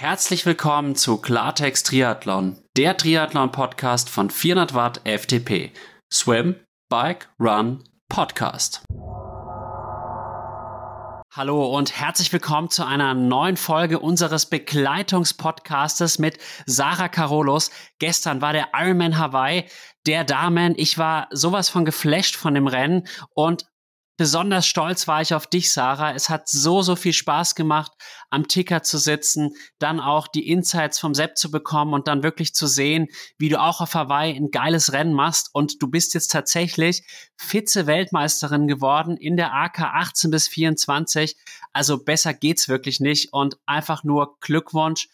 Herzlich willkommen zu Klartext Triathlon, der Triathlon-Podcast von 400 Watt FTP. Swim, Bike, Run, Podcast. Hallo und herzlich willkommen zu einer neuen Folge unseres Begleitungspodcastes mit Sarah Carolos. Gestern war der Ironman Hawaii, der Damen. Ich war sowas von geflasht von dem Rennen und Besonders stolz war ich auf dich, Sarah. Es hat so, so viel Spaß gemacht, am Ticker zu sitzen, dann auch die Insights vom Sepp zu bekommen und dann wirklich zu sehen, wie du auch auf Hawaii ein geiles Rennen machst. Und du bist jetzt tatsächlich Vize-Weltmeisterin geworden in der AK 18 bis 24. Also besser geht's wirklich nicht und einfach nur Glückwunsch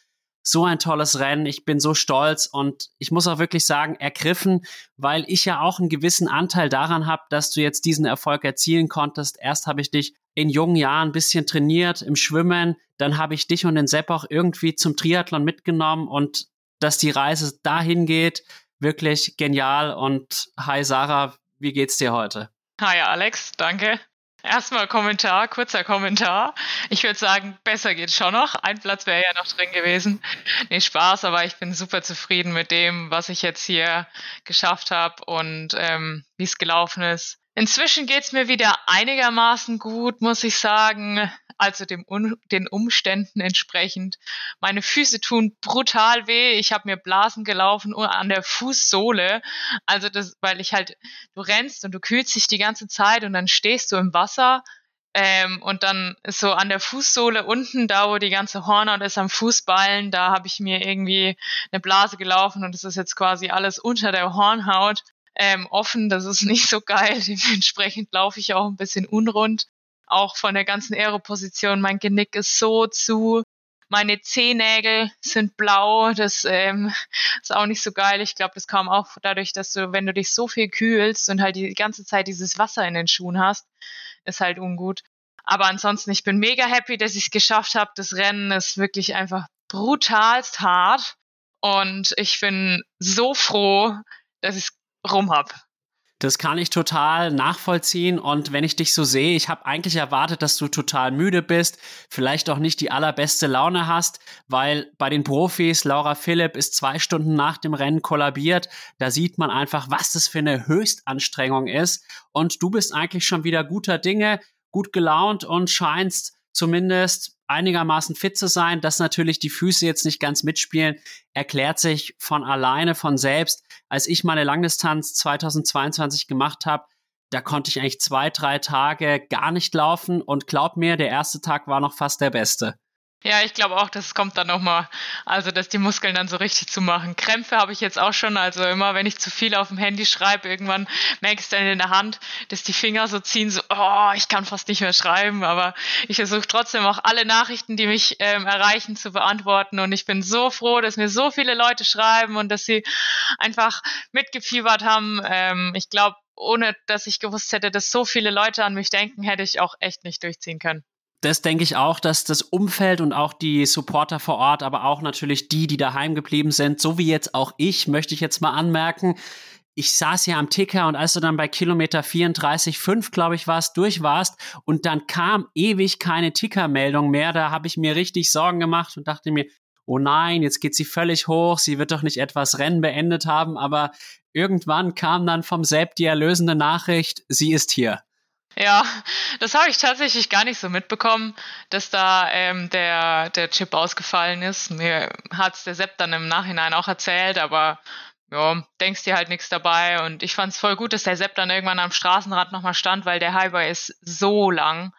so ein tolles Rennen. Ich bin so stolz und ich muss auch wirklich sagen, ergriffen, weil ich ja auch einen gewissen Anteil daran habe, dass du jetzt diesen Erfolg erzielen konntest. Erst habe ich dich in jungen Jahren ein bisschen trainiert im Schwimmen, dann habe ich dich und den Sepp auch irgendwie zum Triathlon mitgenommen und dass die Reise dahin geht, wirklich genial. Und hi Sarah, wie geht's dir heute? Hi Alex, danke. Erstmal Kommentar, kurzer Kommentar. Ich würde sagen, besser geht schon noch. Ein Platz wäre ja noch drin gewesen. Nee, Spaß, aber ich bin super zufrieden mit dem, was ich jetzt hier geschafft habe und ähm, wie es gelaufen ist. Inzwischen geht's mir wieder einigermaßen gut, muss ich sagen also dem den Umständen entsprechend. Meine Füße tun brutal weh. Ich habe mir Blasen gelaufen an der Fußsohle. Also das, weil ich halt, du rennst und du kühlst dich die ganze Zeit und dann stehst du im Wasser ähm, und dann so an der Fußsohle unten, da wo die ganze Hornhaut ist am Fußballen, da habe ich mir irgendwie eine Blase gelaufen und es ist jetzt quasi alles unter der Hornhaut ähm, offen. Das ist nicht so geil. Dementsprechend laufe ich auch ein bisschen unrund auch von der ganzen Aeroposition. Mein Genick ist so zu. Meine Zehennägel sind blau. Das ähm, ist auch nicht so geil. Ich glaube, das kam auch dadurch, dass du, wenn du dich so viel kühlst und halt die ganze Zeit dieses Wasser in den Schuhen hast, ist halt ungut. Aber ansonsten, ich bin mega happy, dass ich es geschafft habe. Das Rennen ist wirklich einfach brutalst hart. Und ich bin so froh, dass ich es rum hab. Das kann ich total nachvollziehen. Und wenn ich dich so sehe, ich habe eigentlich erwartet, dass du total müde bist, vielleicht auch nicht die allerbeste Laune hast, weil bei den Profis, Laura Philipp ist zwei Stunden nach dem Rennen kollabiert. Da sieht man einfach, was das für eine Höchstanstrengung ist. Und du bist eigentlich schon wieder guter Dinge, gut gelaunt und scheinst zumindest einigermaßen fit zu sein, dass natürlich die Füße jetzt nicht ganz mitspielen, erklärt sich von alleine, von selbst. Als ich meine Langdistanz 2022 gemacht habe, da konnte ich eigentlich zwei, drei Tage gar nicht laufen und glaub mir, der erste Tag war noch fast der beste. Ja, ich glaube auch, das kommt dann nochmal, also dass die Muskeln dann so richtig zu machen. Krämpfe habe ich jetzt auch schon, also immer wenn ich zu viel auf dem Handy schreibe, irgendwann ich es dann in der Hand, dass die Finger so ziehen, so, oh, ich kann fast nicht mehr schreiben, aber ich versuche trotzdem auch alle Nachrichten, die mich ähm, erreichen, zu beantworten. Und ich bin so froh, dass mir so viele Leute schreiben und dass sie einfach mitgefiebert haben. Ähm, ich glaube, ohne dass ich gewusst hätte, dass so viele Leute an mich denken, hätte ich auch echt nicht durchziehen können das denke ich auch, dass das Umfeld und auch die Supporter vor Ort, aber auch natürlich die, die daheim geblieben sind, so wie jetzt auch ich, möchte ich jetzt mal anmerken. Ich saß ja am Ticker und als du dann bei Kilometer 34,5, glaube ich, warst, durch warst und dann kam ewig keine Tickermeldung mehr, da habe ich mir richtig Sorgen gemacht und dachte mir, oh nein, jetzt geht sie völlig hoch, sie wird doch nicht etwas Rennen beendet haben, aber irgendwann kam dann vom Sepp die erlösende Nachricht, sie ist hier. Ja, das habe ich tatsächlich gar nicht so mitbekommen, dass da ähm, der, der Chip ausgefallen ist. Mir hat's der Sepp dann im Nachhinein auch erzählt, aber ja, denkst dir halt nichts dabei. Und ich fand's voll gut, dass der Sepp dann irgendwann am Straßenrad nochmal stand, weil der Highway ist so lang.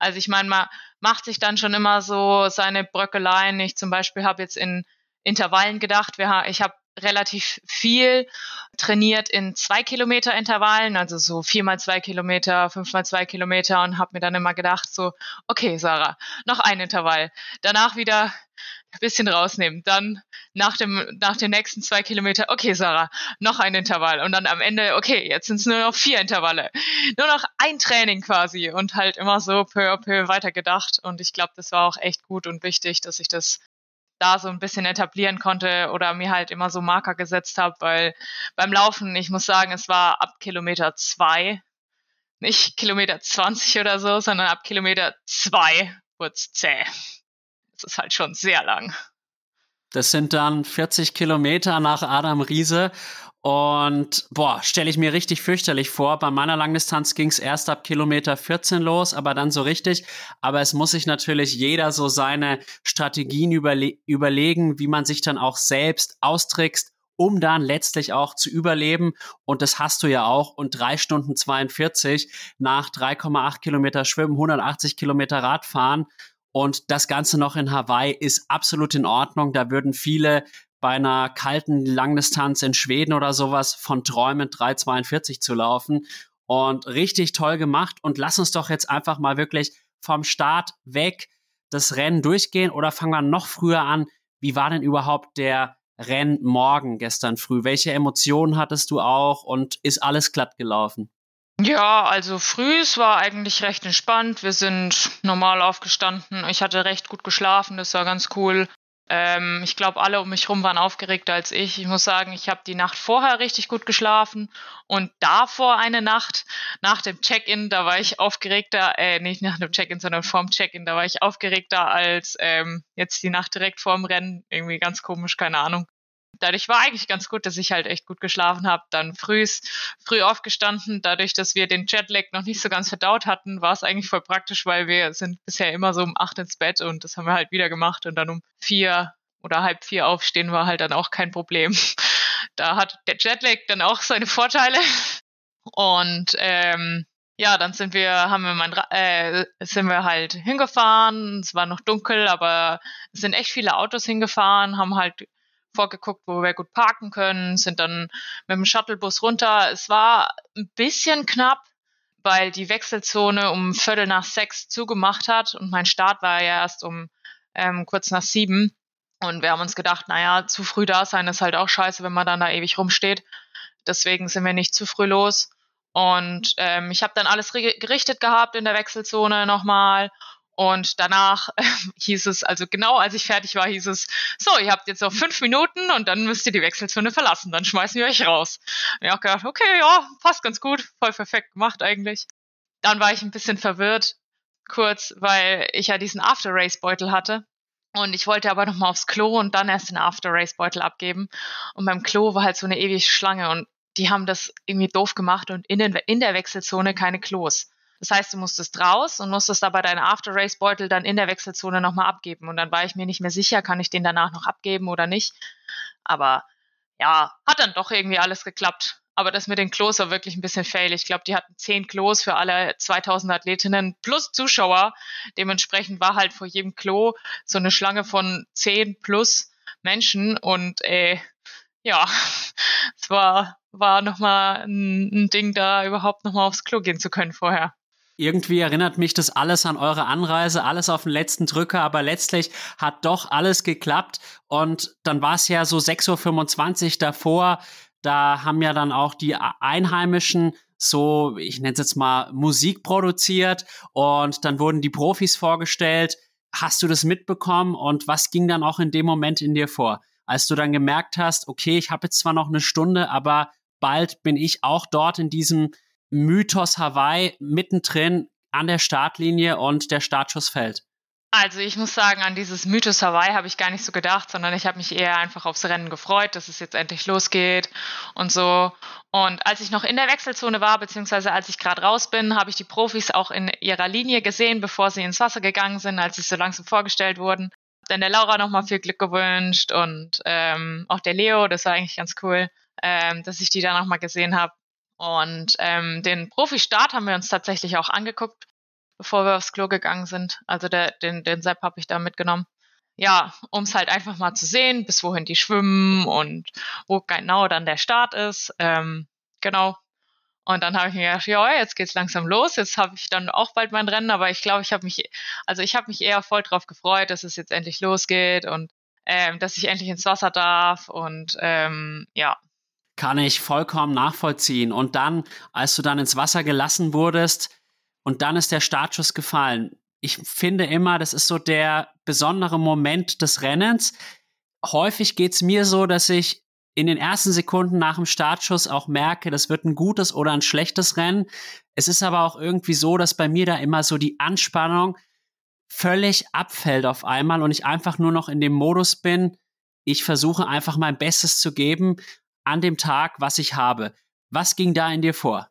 Also ich meine, man macht sich dann schon immer so seine Bröckeleien. Ich zum Beispiel habe jetzt in Intervallen gedacht, ich habe relativ viel trainiert in zwei Kilometer Intervallen, also so viermal zwei Kilometer, fünfmal zwei Kilometer und habe mir dann immer gedacht so, okay, Sarah, noch ein Intervall, danach wieder ein bisschen rausnehmen, dann nach dem nach den nächsten zwei Kilometer, okay, Sarah, noch ein Intervall. Und dann am Ende, okay, jetzt sind es nur noch vier Intervalle, nur noch ein Training quasi und halt immer so peu à peu weitergedacht. Und ich glaube, das war auch echt gut und wichtig, dass ich das da so ein bisschen etablieren konnte oder mir halt immer so Marker gesetzt habe, weil beim Laufen, ich muss sagen, es war ab Kilometer zwei, nicht Kilometer 20 oder so, sondern ab Kilometer zwei wird's zäh. Das ist halt schon sehr lang. Das sind dann 40 Kilometer nach Adam Riese und boah, stelle ich mir richtig fürchterlich vor. Bei meiner Langdistanz ging es erst ab Kilometer 14 los, aber dann so richtig. Aber es muss sich natürlich jeder so seine Strategien überle überlegen, wie man sich dann auch selbst austrickst, um dann letztlich auch zu überleben. Und das hast du ja auch. Und drei Stunden 42 nach 3,8 Kilometer Schwimmen, 180 Kilometer Radfahren. Und das Ganze noch in Hawaii ist absolut in Ordnung. Da würden viele bei einer kalten Langdistanz in Schweden oder sowas von träumen, 3,42 zu laufen. Und richtig toll gemacht. Und lass uns doch jetzt einfach mal wirklich vom Start weg das Rennen durchgehen oder fangen wir noch früher an. Wie war denn überhaupt der Rennmorgen gestern früh? Welche Emotionen hattest du auch und ist alles glatt gelaufen? Ja, also früh, es war eigentlich recht entspannt. Wir sind normal aufgestanden. Ich hatte recht gut geschlafen, das war ganz cool. Ähm, ich glaube, alle um mich herum waren aufgeregter als ich. Ich muss sagen, ich habe die Nacht vorher richtig gut geschlafen und davor eine Nacht nach dem Check-in, da war ich aufgeregter, äh, nicht nach dem Check-in, sondern vorm Check-in, da war ich aufgeregter als ähm, jetzt die Nacht direkt vorm Rennen. Irgendwie ganz komisch, keine Ahnung dadurch war eigentlich ganz gut, dass ich halt echt gut geschlafen habe. Dann früh, früh aufgestanden. Dadurch, dass wir den Jetlag noch nicht so ganz verdaut hatten, war es eigentlich voll praktisch, weil wir sind bisher immer so um acht ins Bett und das haben wir halt wieder gemacht und dann um vier oder halb vier aufstehen war halt dann auch kein Problem. Da hat der Jetlag dann auch seine Vorteile. Und ähm, ja, dann sind wir, haben wir mein, äh, sind wir halt hingefahren. Es war noch dunkel, aber es sind echt viele Autos hingefahren, haben halt vorgeguckt, wo wir gut parken können, sind dann mit dem Shuttlebus runter. Es war ein bisschen knapp, weil die Wechselzone um Viertel nach sechs zugemacht hat und mein Start war ja erst um ähm, kurz nach sieben. Und wir haben uns gedacht, naja, zu früh da sein ist halt auch scheiße, wenn man dann da ewig rumsteht. Deswegen sind wir nicht zu früh los. Und ähm, ich habe dann alles gerichtet gehabt in der Wechselzone nochmal und danach äh, hieß es, also genau als ich fertig war, hieß es, so, ihr habt jetzt noch fünf Minuten und dann müsst ihr die Wechselzone verlassen, dann schmeißen wir euch raus. Und ich auch gedacht, okay, ja, passt ganz gut, voll perfekt gemacht eigentlich. Dann war ich ein bisschen verwirrt, kurz, weil ich ja diesen After-Race-Beutel hatte. Und ich wollte aber nochmal aufs Klo und dann erst den After-Race-Beutel abgeben. Und beim Klo war halt so eine ewige Schlange und die haben das irgendwie doof gemacht und in, den, in der Wechselzone keine Klos. Das heißt, du musstest raus und musstest aber deinen After-Race-Beutel dann in der Wechselzone nochmal abgeben. Und dann war ich mir nicht mehr sicher, kann ich den danach noch abgeben oder nicht. Aber ja, hat dann doch irgendwie alles geklappt. Aber das mit den Klos war wirklich ein bisschen fail. Ich glaube, die hatten zehn Klos für alle 2000 Athletinnen plus Zuschauer. Dementsprechend war halt vor jedem Klo so eine Schlange von zehn plus Menschen. Und äh, ja, es war, war nochmal ein, ein Ding, da überhaupt nochmal aufs Klo gehen zu können vorher irgendwie erinnert mich das alles an eure Anreise, alles auf den letzten Drücker, aber letztlich hat doch alles geklappt und dann war es ja so 6.25 Uhr davor, da haben ja dann auch die Einheimischen so, ich nenne es jetzt mal, Musik produziert und dann wurden die Profis vorgestellt. Hast du das mitbekommen und was ging dann auch in dem Moment in dir vor? Als du dann gemerkt hast, okay, ich habe jetzt zwar noch eine Stunde, aber bald bin ich auch dort in diesem Mythos Hawaii mittendrin an der Startlinie und der Startschuss fällt. Also ich muss sagen, an dieses Mythos Hawaii habe ich gar nicht so gedacht, sondern ich habe mich eher einfach aufs Rennen gefreut, dass es jetzt endlich losgeht und so. Und als ich noch in der Wechselzone war, beziehungsweise als ich gerade raus bin, habe ich die Profis auch in ihrer Linie gesehen, bevor sie ins Wasser gegangen sind, als sie so langsam vorgestellt wurden. Dann der Laura nochmal viel Glück gewünscht und ähm, auch der Leo, das war eigentlich ganz cool, ähm, dass ich die da nochmal gesehen habe. Und ähm, den Profi-Start haben wir uns tatsächlich auch angeguckt bevor wir aufs Klo gegangen sind. Also der, den, den Sepp habe ich da mitgenommen. Ja, um es halt einfach mal zu sehen, bis wohin die schwimmen und wo genau dann der Start ist. Ähm, genau. Und dann habe ich mir gedacht, ja, jetzt geht's langsam los. Jetzt habe ich dann auch bald mein Rennen, aber ich glaube, ich habe mich, also ich habe mich eher voll drauf gefreut, dass es jetzt endlich losgeht und ähm, dass ich endlich ins Wasser darf und ähm, ja. Kann ich vollkommen nachvollziehen. Und dann, als du dann ins Wasser gelassen wurdest, und dann ist der Startschuss gefallen. Ich finde immer, das ist so der besondere Moment des Rennens. Häufig geht es mir so, dass ich in den ersten Sekunden nach dem Startschuss auch merke, das wird ein gutes oder ein schlechtes Rennen. Es ist aber auch irgendwie so, dass bei mir da immer so die Anspannung völlig abfällt auf einmal und ich einfach nur noch in dem Modus bin, ich versuche einfach mein Bestes zu geben an dem Tag, was ich habe. Was ging da in dir vor?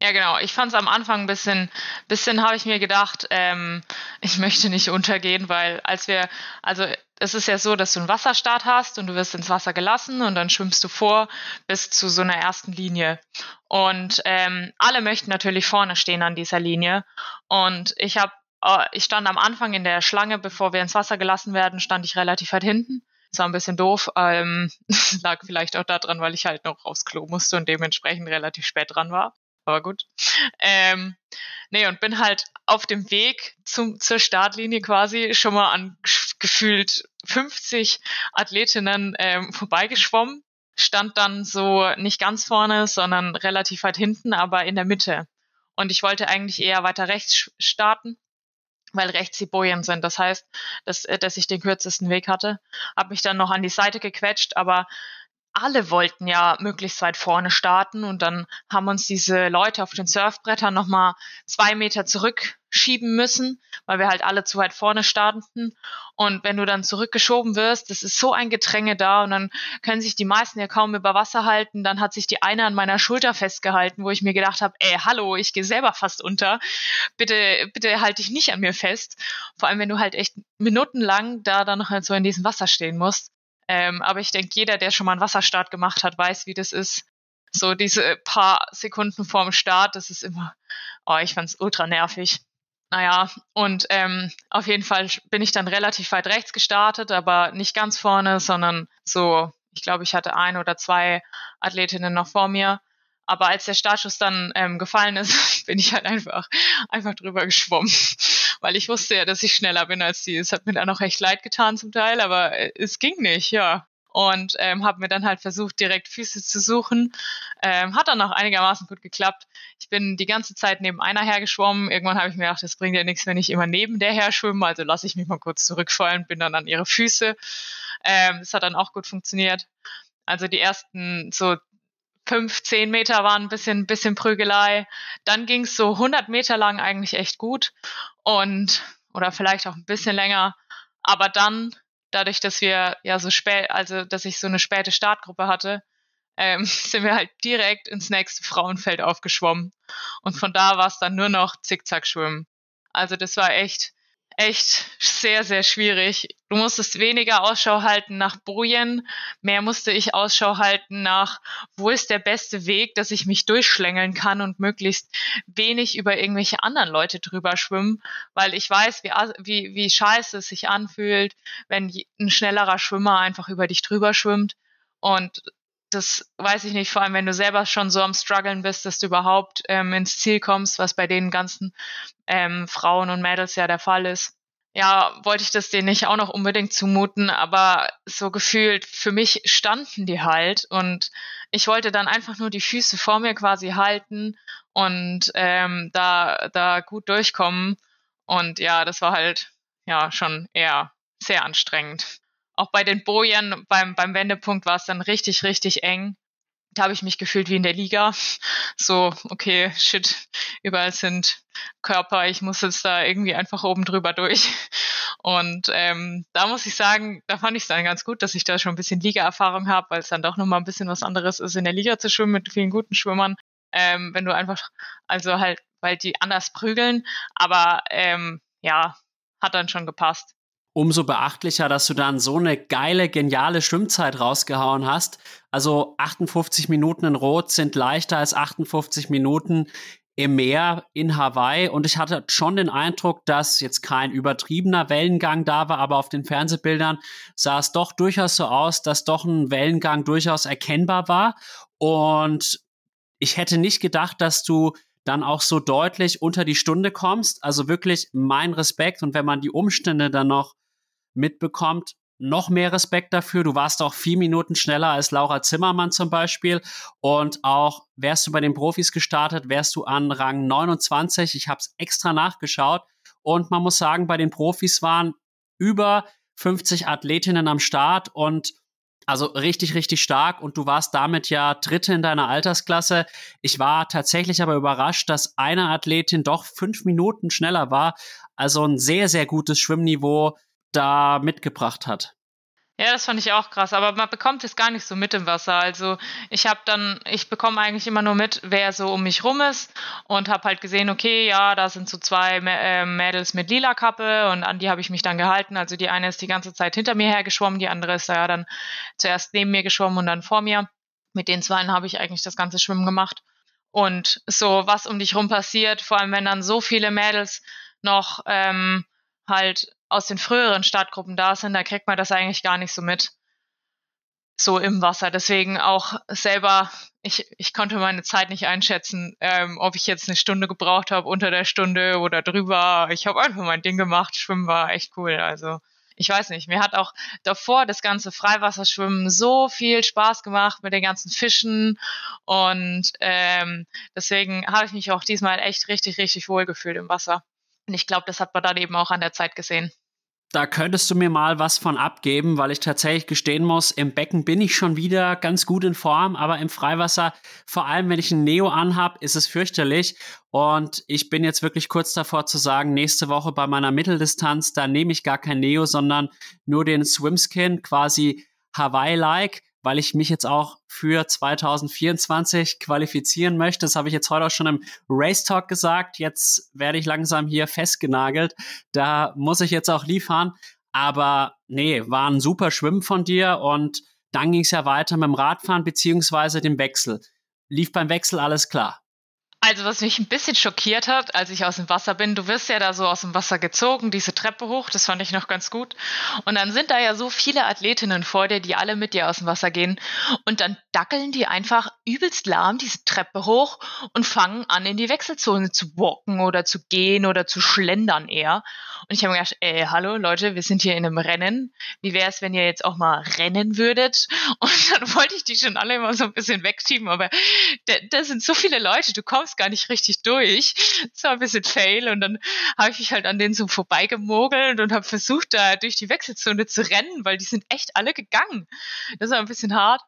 Ja, genau. Ich fand es am Anfang ein bisschen, bisschen habe ich mir gedacht, ähm, ich möchte nicht untergehen, weil als wir, also es ist ja so, dass du einen Wasserstart hast und du wirst ins Wasser gelassen und dann schwimmst du vor bis zu so einer ersten Linie. Und ähm, alle möchten natürlich vorne stehen an dieser Linie. Und ich habe, äh, ich stand am Anfang in der Schlange, bevor wir ins Wasser gelassen werden, stand ich relativ weit hinten. Das war ein bisschen doof. Ähm, lag vielleicht auch daran, weil ich halt noch aufs Klo musste und dementsprechend relativ spät dran war aber gut. Ähm, nee, und bin halt auf dem Weg zum, zur Startlinie quasi schon mal an gefühlt 50 Athletinnen ähm, vorbeigeschwommen. Stand dann so nicht ganz vorne, sondern relativ weit hinten, aber in der Mitte. Und ich wollte eigentlich eher weiter rechts starten, weil rechts die Bojen sind. Das heißt, dass, äh, dass ich den kürzesten Weg hatte. Hab mich dann noch an die Seite gequetscht, aber alle wollten ja möglichst weit vorne starten und dann haben uns diese Leute auf den Surfbrettern nochmal zwei Meter zurückschieben müssen, weil wir halt alle zu weit vorne starteten. Und wenn du dann zurückgeschoben wirst, das ist so ein Gedränge da und dann können sich die meisten ja kaum über Wasser halten. Dann hat sich die eine an meiner Schulter festgehalten, wo ich mir gedacht habe, ey, hallo, ich gehe selber fast unter. Bitte, bitte halt dich nicht an mir fest. Vor allem, wenn du halt echt minutenlang da dann noch halt so in diesem Wasser stehen musst. Ähm, aber ich denke, jeder, der schon mal einen Wasserstart gemacht hat, weiß, wie das ist. So diese paar Sekunden vorm Start, das ist immer, oh, ich fand's ultra nervig. Naja, und ähm, auf jeden Fall bin ich dann relativ weit rechts gestartet, aber nicht ganz vorne, sondern so, ich glaube, ich hatte ein oder zwei Athletinnen noch vor mir. Aber als der Startschuss dann ähm, gefallen ist, bin ich halt einfach, einfach drüber geschwommen weil ich wusste ja, dass ich schneller bin als die. Es hat mir dann auch echt leid getan zum Teil, aber äh, es ging nicht, ja. Und ähm, habe mir dann halt versucht, direkt Füße zu suchen. Ähm, hat dann auch einigermaßen gut geklappt. Ich bin die ganze Zeit neben einer hergeschwommen. Irgendwann habe ich mir gedacht, das bringt ja nichts, wenn ich immer neben der her schwimme. Also lasse ich mich mal kurz zurückfallen, bin dann an ihre Füße. Ähm, das hat dann auch gut funktioniert. Also die ersten so fünf, zehn Meter waren ein bisschen, bisschen Prügelei. Dann ging es so 100 Meter lang eigentlich echt gut und oder vielleicht auch ein bisschen länger. Aber dann, dadurch, dass wir ja so spät, also dass ich so eine späte Startgruppe hatte, ähm, sind wir halt direkt ins nächste Frauenfeld aufgeschwommen. Und von da war es dann nur noch Zickzack schwimmen. Also das war echt, echt sehr, sehr schwierig. Du musstest weniger Ausschau halten nach Bojen, mehr musste ich Ausschau halten nach, wo ist der beste Weg, dass ich mich durchschlängeln kann und möglichst wenig über irgendwelche anderen Leute drüber schwimmen, weil ich weiß, wie, wie, wie scheiße es sich anfühlt, wenn ein schnellerer Schwimmer einfach über dich drüber schwimmt. Und das weiß ich nicht, vor allem wenn du selber schon so am struggeln bist, dass du überhaupt ähm, ins Ziel kommst, was bei den ganzen ähm, Frauen und Mädels ja der Fall ist. Ja, wollte ich das denen nicht auch noch unbedingt zumuten, aber so gefühlt, für mich standen die halt und ich wollte dann einfach nur die Füße vor mir quasi halten und ähm, da, da gut durchkommen. Und ja, das war halt ja schon eher sehr anstrengend auch bei den Bojen beim, beim Wendepunkt war es dann richtig, richtig eng. da habe ich mich gefühlt wie in der Liga. So, okay, shit, überall sind Körper, ich muss jetzt da irgendwie einfach oben drüber durch. Und ähm, da muss ich sagen, da fand ich es dann ganz gut, dass ich da schon ein bisschen Liga-Erfahrung habe, weil es dann doch nochmal ein bisschen was anderes ist, in der Liga zu schwimmen mit vielen guten Schwimmern. Ähm, wenn du einfach, also halt, weil die anders prügeln, aber ähm, ja, hat dann schon gepasst umso beachtlicher, dass du dann so eine geile, geniale Schwimmzeit rausgehauen hast. Also 58 Minuten in Rot sind leichter als 58 Minuten im Meer in Hawaii. Und ich hatte schon den Eindruck, dass jetzt kein übertriebener Wellengang da war, aber auf den Fernsehbildern sah es doch durchaus so aus, dass doch ein Wellengang durchaus erkennbar war. Und ich hätte nicht gedacht, dass du dann auch so deutlich unter die Stunde kommst. Also wirklich mein Respekt. Und wenn man die Umstände dann noch mitbekommt, noch mehr Respekt dafür. Du warst auch vier Minuten schneller als Laura Zimmermann zum Beispiel. Und auch wärst du bei den Profis gestartet, wärst du an Rang 29. Ich habe es extra nachgeschaut. Und man muss sagen, bei den Profis waren über 50 Athletinnen am Start und also richtig, richtig stark. Und du warst damit ja Dritte in deiner Altersklasse. Ich war tatsächlich aber überrascht, dass eine Athletin doch fünf Minuten schneller war. Also ein sehr, sehr gutes Schwimmniveau da mitgebracht hat. Ja, das fand ich auch krass, aber man bekommt es gar nicht so mit im Wasser. Also ich habe dann, ich bekomme eigentlich immer nur mit, wer so um mich rum ist und habe halt gesehen, okay, ja, da sind so zwei äh, Mädels mit lila Kappe und an die habe ich mich dann gehalten. Also die eine ist die ganze Zeit hinter mir hergeschwommen, die andere ist ja dann zuerst neben mir geschwommen und dann vor mir. Mit den zwei habe ich eigentlich das ganze Schwimmen gemacht. Und so, was um dich rum passiert, vor allem wenn dann so viele Mädels noch ähm, halt aus den früheren Startgruppen da sind, da kriegt man das eigentlich gar nicht so mit. So im Wasser. Deswegen auch selber, ich, ich konnte meine Zeit nicht einschätzen, ähm, ob ich jetzt eine Stunde gebraucht habe, unter der Stunde oder drüber. Ich habe einfach mein Ding gemacht. Schwimmen war echt cool. Also ich weiß nicht, mir hat auch davor das ganze Freiwasserschwimmen so viel Spaß gemacht mit den ganzen Fischen und ähm, deswegen habe ich mich auch diesmal echt richtig, richtig wohl gefühlt im Wasser. Und ich glaube, das hat man dann eben auch an der Zeit gesehen. Da könntest du mir mal was von abgeben, weil ich tatsächlich gestehen muss, im Becken bin ich schon wieder ganz gut in Form, aber im Freiwasser, vor allem wenn ich ein Neo anhab, ist es fürchterlich. Und ich bin jetzt wirklich kurz davor zu sagen, nächste Woche bei meiner Mitteldistanz, da nehme ich gar kein Neo, sondern nur den Swimskin, quasi Hawaii-like weil ich mich jetzt auch für 2024 qualifizieren möchte. Das habe ich jetzt heute auch schon im Race Talk gesagt. Jetzt werde ich langsam hier festgenagelt. Da muss ich jetzt auch liefern. Aber nee, war ein super Schwimmen von dir und dann ging es ja weiter mit dem Radfahren beziehungsweise dem Wechsel. Lief beim Wechsel alles klar? Also, was mich ein bisschen schockiert hat, als ich aus dem Wasser bin, du wirst ja da so aus dem Wasser gezogen, diese Treppe hoch, das fand ich noch ganz gut. Und dann sind da ja so viele Athletinnen vor dir, die alle mit dir aus dem Wasser gehen. Und dann dackeln die einfach übelst lahm diese Treppe hoch und fangen an, in die Wechselzone zu walken oder zu gehen oder zu schlendern eher. Und ich habe mir gedacht, ey, hallo Leute, wir sind hier in einem Rennen. Wie wäre es, wenn ihr jetzt auch mal rennen würdet? Und dann wollte ich die schon alle immer so ein bisschen wegschieben, aber da, da sind so viele Leute, du kommst gar nicht richtig durch. Das war ein bisschen fail und dann habe ich mich halt an denen so vorbeigemogelt und habe versucht, da durch die Wechselzone zu rennen, weil die sind echt alle gegangen. Das war ein bisschen hart.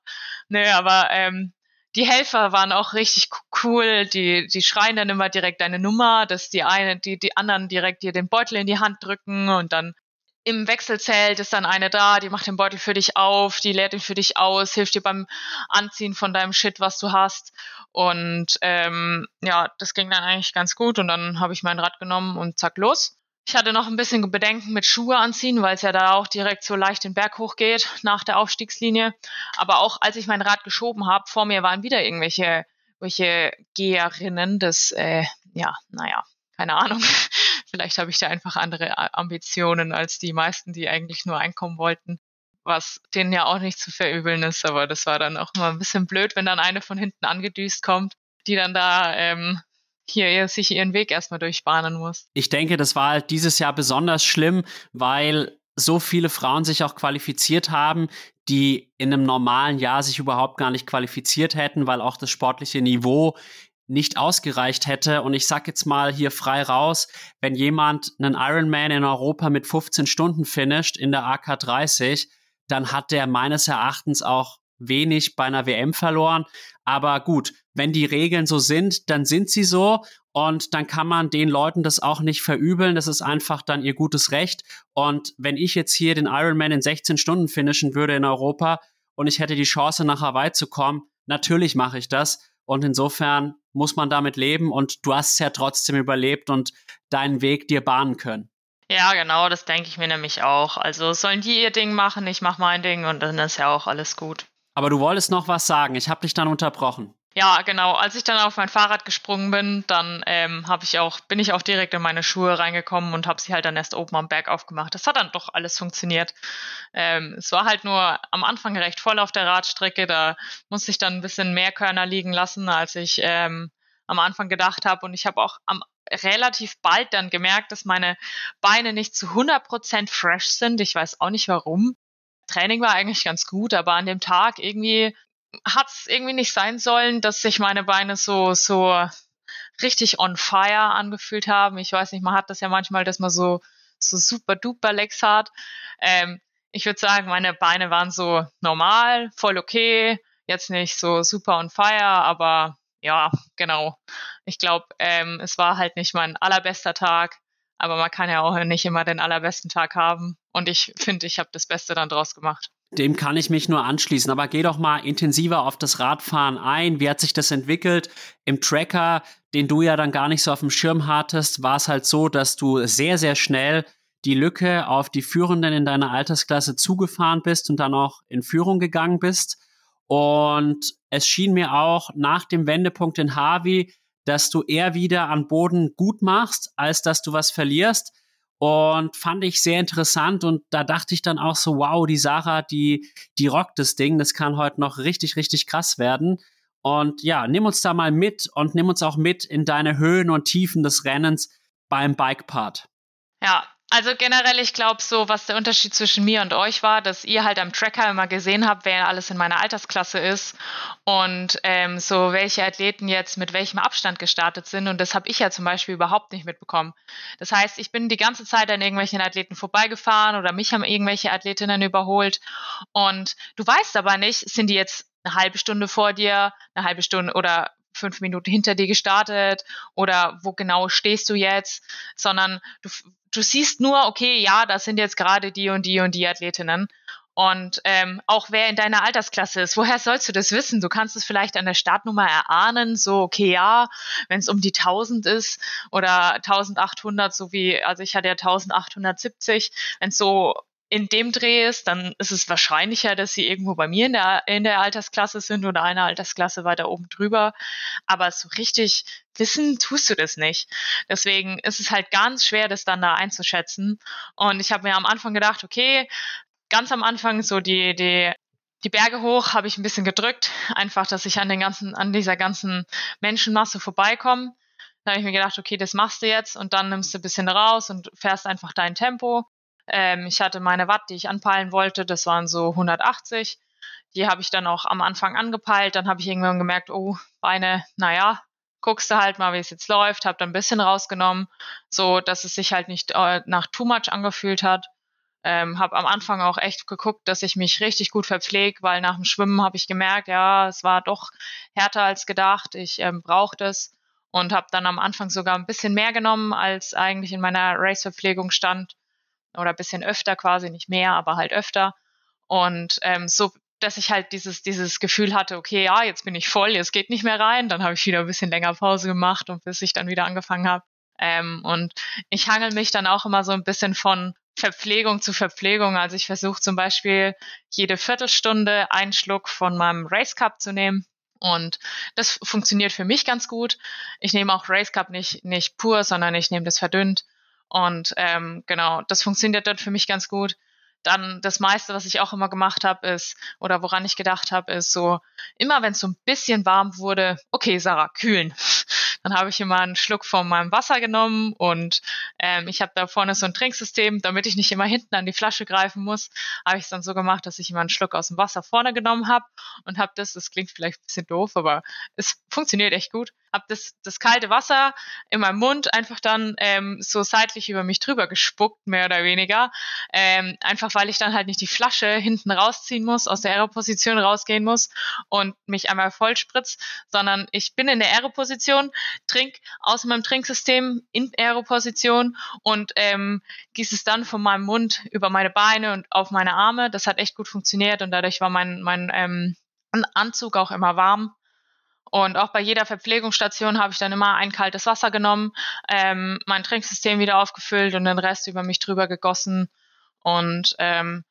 Naja, aber ähm, die Helfer waren auch richtig cool. Die, die schreien dann immer direkt deine Nummer, dass die eine, die, die anderen direkt dir den Beutel in die Hand drücken und dann im Wechselzelt ist dann eine da, die macht den Beutel für dich auf, die leert ihn für dich aus, hilft dir beim Anziehen von deinem Shit, was du hast. Und ähm, ja, das ging dann eigentlich ganz gut und dann habe ich mein Rad genommen und zack los. Ich hatte noch ein bisschen Bedenken mit Schuhe anziehen, weil es ja da auch direkt so leicht den Berg hochgeht nach der Aufstiegslinie. Aber auch als ich mein Rad geschoben habe, vor mir waren wieder irgendwelche welche Geherinnen das, äh, ja, naja, keine Ahnung. Vielleicht habe ich da einfach andere äh, Ambitionen als die meisten, die eigentlich nur einkommen wollten. Was denen ja auch nicht zu verübeln ist, aber das war dann auch immer ein bisschen blöd, wenn dann eine von hinten angedüst kommt, die dann da ähm, hier sich ihren Weg erstmal durchbahnen muss. Ich denke, das war halt dieses Jahr besonders schlimm, weil so viele Frauen sich auch qualifiziert haben, die in einem normalen Jahr sich überhaupt gar nicht qualifiziert hätten, weil auch das sportliche Niveau nicht ausgereicht hätte. Und ich sag jetzt mal hier frei raus, wenn jemand einen Ironman in Europa mit 15 Stunden finisht in der AK 30, dann hat der meines Erachtens auch wenig bei einer WM verloren. Aber gut, wenn die Regeln so sind, dann sind sie so. Und dann kann man den Leuten das auch nicht verübeln. Das ist einfach dann ihr gutes Recht. Und wenn ich jetzt hier den Ironman in 16 Stunden finishen würde in Europa und ich hätte die Chance, nach Hawaii zu kommen, natürlich mache ich das. Und insofern muss man damit leben. Und du hast es ja trotzdem überlebt und deinen Weg dir bahnen können. Ja, genau, das denke ich mir nämlich auch. Also sollen die ihr Ding machen, ich mache mein Ding und dann ist ja auch alles gut. Aber du wolltest noch was sagen. Ich habe dich dann unterbrochen. Ja, genau. Als ich dann auf mein Fahrrad gesprungen bin, dann ähm, habe ich auch, bin ich auch direkt in meine Schuhe reingekommen und habe sie halt dann erst oben am Berg aufgemacht. Das hat dann doch alles funktioniert. Ähm, es war halt nur am Anfang recht voll auf der Radstrecke. Da musste ich dann ein bisschen mehr Körner liegen lassen, als ich ähm, am Anfang gedacht habe. Und ich habe auch am relativ bald dann gemerkt, dass meine Beine nicht zu 100% fresh sind. Ich weiß auch nicht warum. Training war eigentlich ganz gut, aber an dem Tag irgendwie hat es irgendwie nicht sein sollen, dass sich meine Beine so, so richtig on fire angefühlt haben. Ich weiß nicht, man hat das ja manchmal, dass man so, so super duper Legs hat. Ähm, ich würde sagen, meine Beine waren so normal, voll okay, jetzt nicht so super on fire, aber ja, genau. Ich glaube, ähm, es war halt nicht mein allerbester Tag, aber man kann ja auch nicht immer den allerbesten Tag haben. Und ich finde, ich habe das Beste dann draus gemacht. Dem kann ich mich nur anschließen. Aber geh doch mal intensiver auf das Radfahren ein. Wie hat sich das entwickelt? Im Tracker, den du ja dann gar nicht so auf dem Schirm hattest, war es halt so, dass du sehr, sehr schnell die Lücke auf die Führenden in deiner Altersklasse zugefahren bist und dann auch in Führung gegangen bist. Und es schien mir auch nach dem Wendepunkt in Harvey, dass du eher wieder an Boden gut machst, als dass du was verlierst. Und fand ich sehr interessant und da dachte ich dann auch so, wow, die Sarah, die, die rockt das Ding, das kann heute noch richtig, richtig krass werden. Und ja, nimm uns da mal mit und nimm uns auch mit in deine Höhen und Tiefen des Rennens beim Bike-Part. Ja, also generell, ich glaube so, was der Unterschied zwischen mir und euch war, dass ihr halt am Tracker immer gesehen habt, wer alles in meiner Altersklasse ist und ähm, so welche Athleten jetzt mit welchem Abstand gestartet sind. Und das habe ich ja zum Beispiel überhaupt nicht mitbekommen. Das heißt, ich bin die ganze Zeit an irgendwelchen Athleten vorbeigefahren oder mich haben irgendwelche Athletinnen überholt. Und du weißt aber nicht, sind die jetzt eine halbe Stunde vor dir, eine halbe Stunde oder fünf Minuten hinter dir gestartet oder wo genau stehst du jetzt, sondern du, du siehst nur, okay, ja, das sind jetzt gerade die und die und die Athletinnen. Und ähm, auch wer in deiner Altersklasse ist, woher sollst du das wissen? Du kannst es vielleicht an der Startnummer erahnen, so, okay, ja, wenn es um die 1000 ist oder 1800, so wie, also ich hatte ja 1870, wenn es so in dem Dreh ist, dann ist es wahrscheinlicher, dass sie irgendwo bei mir in der, in der Altersklasse sind oder eine Altersklasse weiter oben drüber. Aber so richtig wissen tust du das nicht. Deswegen ist es halt ganz schwer, das dann da einzuschätzen. Und ich habe mir am Anfang gedacht, okay, ganz am Anfang so die, die die Berge hoch habe ich ein bisschen gedrückt, einfach, dass ich an den ganzen, an dieser ganzen Menschenmasse vorbeikomme. Da habe ich mir gedacht, okay, das machst du jetzt und dann nimmst du ein bisschen raus und fährst einfach dein Tempo. Ähm, ich hatte meine Watt, die ich anpeilen wollte, das waren so 180. Die habe ich dann auch am Anfang angepeilt. Dann habe ich irgendwann gemerkt, oh, Beine, naja, guckst du halt mal, wie es jetzt läuft. Habe dann ein bisschen rausgenommen, so dass es sich halt nicht äh, nach too much angefühlt hat. Ähm, habe am Anfang auch echt geguckt, dass ich mich richtig gut verpflege, weil nach dem Schwimmen habe ich gemerkt, ja, es war doch härter als gedacht. Ich ähm, brauchte es und habe dann am Anfang sogar ein bisschen mehr genommen, als eigentlich in meiner Race-Verpflegung stand oder bisschen öfter quasi, nicht mehr, aber halt öfter. Und ähm, so, dass ich halt dieses, dieses Gefühl hatte, okay, ja, jetzt bin ich voll, jetzt geht nicht mehr rein. Dann habe ich wieder ein bisschen länger Pause gemacht und bis ich dann wieder angefangen habe. Ähm, und ich hangel mich dann auch immer so ein bisschen von Verpflegung zu Verpflegung. Also ich versuche zum Beispiel jede Viertelstunde einen Schluck von meinem Race Cup zu nehmen. Und das funktioniert für mich ganz gut. Ich nehme auch Race Cup nicht, nicht pur, sondern ich nehme das verdünnt. Und ähm, genau, das funktioniert dann für mich ganz gut. Dann das meiste, was ich auch immer gemacht habe, ist, oder woran ich gedacht habe, ist so, immer wenn es so ein bisschen warm wurde, okay, Sarah, kühlen. Dann habe ich immer einen Schluck von meinem Wasser genommen und ähm, ich habe da vorne so ein Trinksystem, damit ich nicht immer hinten an die Flasche greifen muss, habe ich es dann so gemacht, dass ich immer einen Schluck aus dem Wasser vorne genommen habe und habe das, das klingt vielleicht ein bisschen doof, aber es funktioniert echt gut, habe das, das kalte Wasser in meinem Mund einfach dann ähm, so seitlich über mich drüber gespuckt, mehr oder weniger. Ähm, einfach weil ich dann halt nicht die Flasche hinten rausziehen muss, aus der Aeroposition rausgehen muss und mich einmal voll spritz, sondern ich bin in der Aeroposition, trink aus meinem Trinksystem in Aeroposition und ähm, gieße es dann von meinem Mund über meine Beine und auf meine Arme. Das hat echt gut funktioniert und dadurch war mein, mein ähm, Anzug auch immer warm. Und auch bei jeder Verpflegungsstation habe ich dann immer ein kaltes Wasser genommen, ähm, mein Trinksystem wieder aufgefüllt und den Rest über mich drüber gegossen. Und ähm,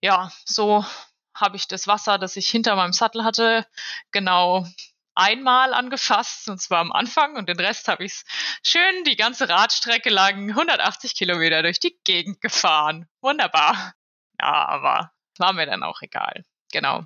ja, so habe ich das Wasser, das ich hinter meinem Sattel hatte, genau einmal angefasst, und zwar am Anfang, und den Rest habe ich schön die ganze Radstrecke lang 180 Kilometer durch die Gegend gefahren. Wunderbar. Ja, aber war mir dann auch egal. Genau.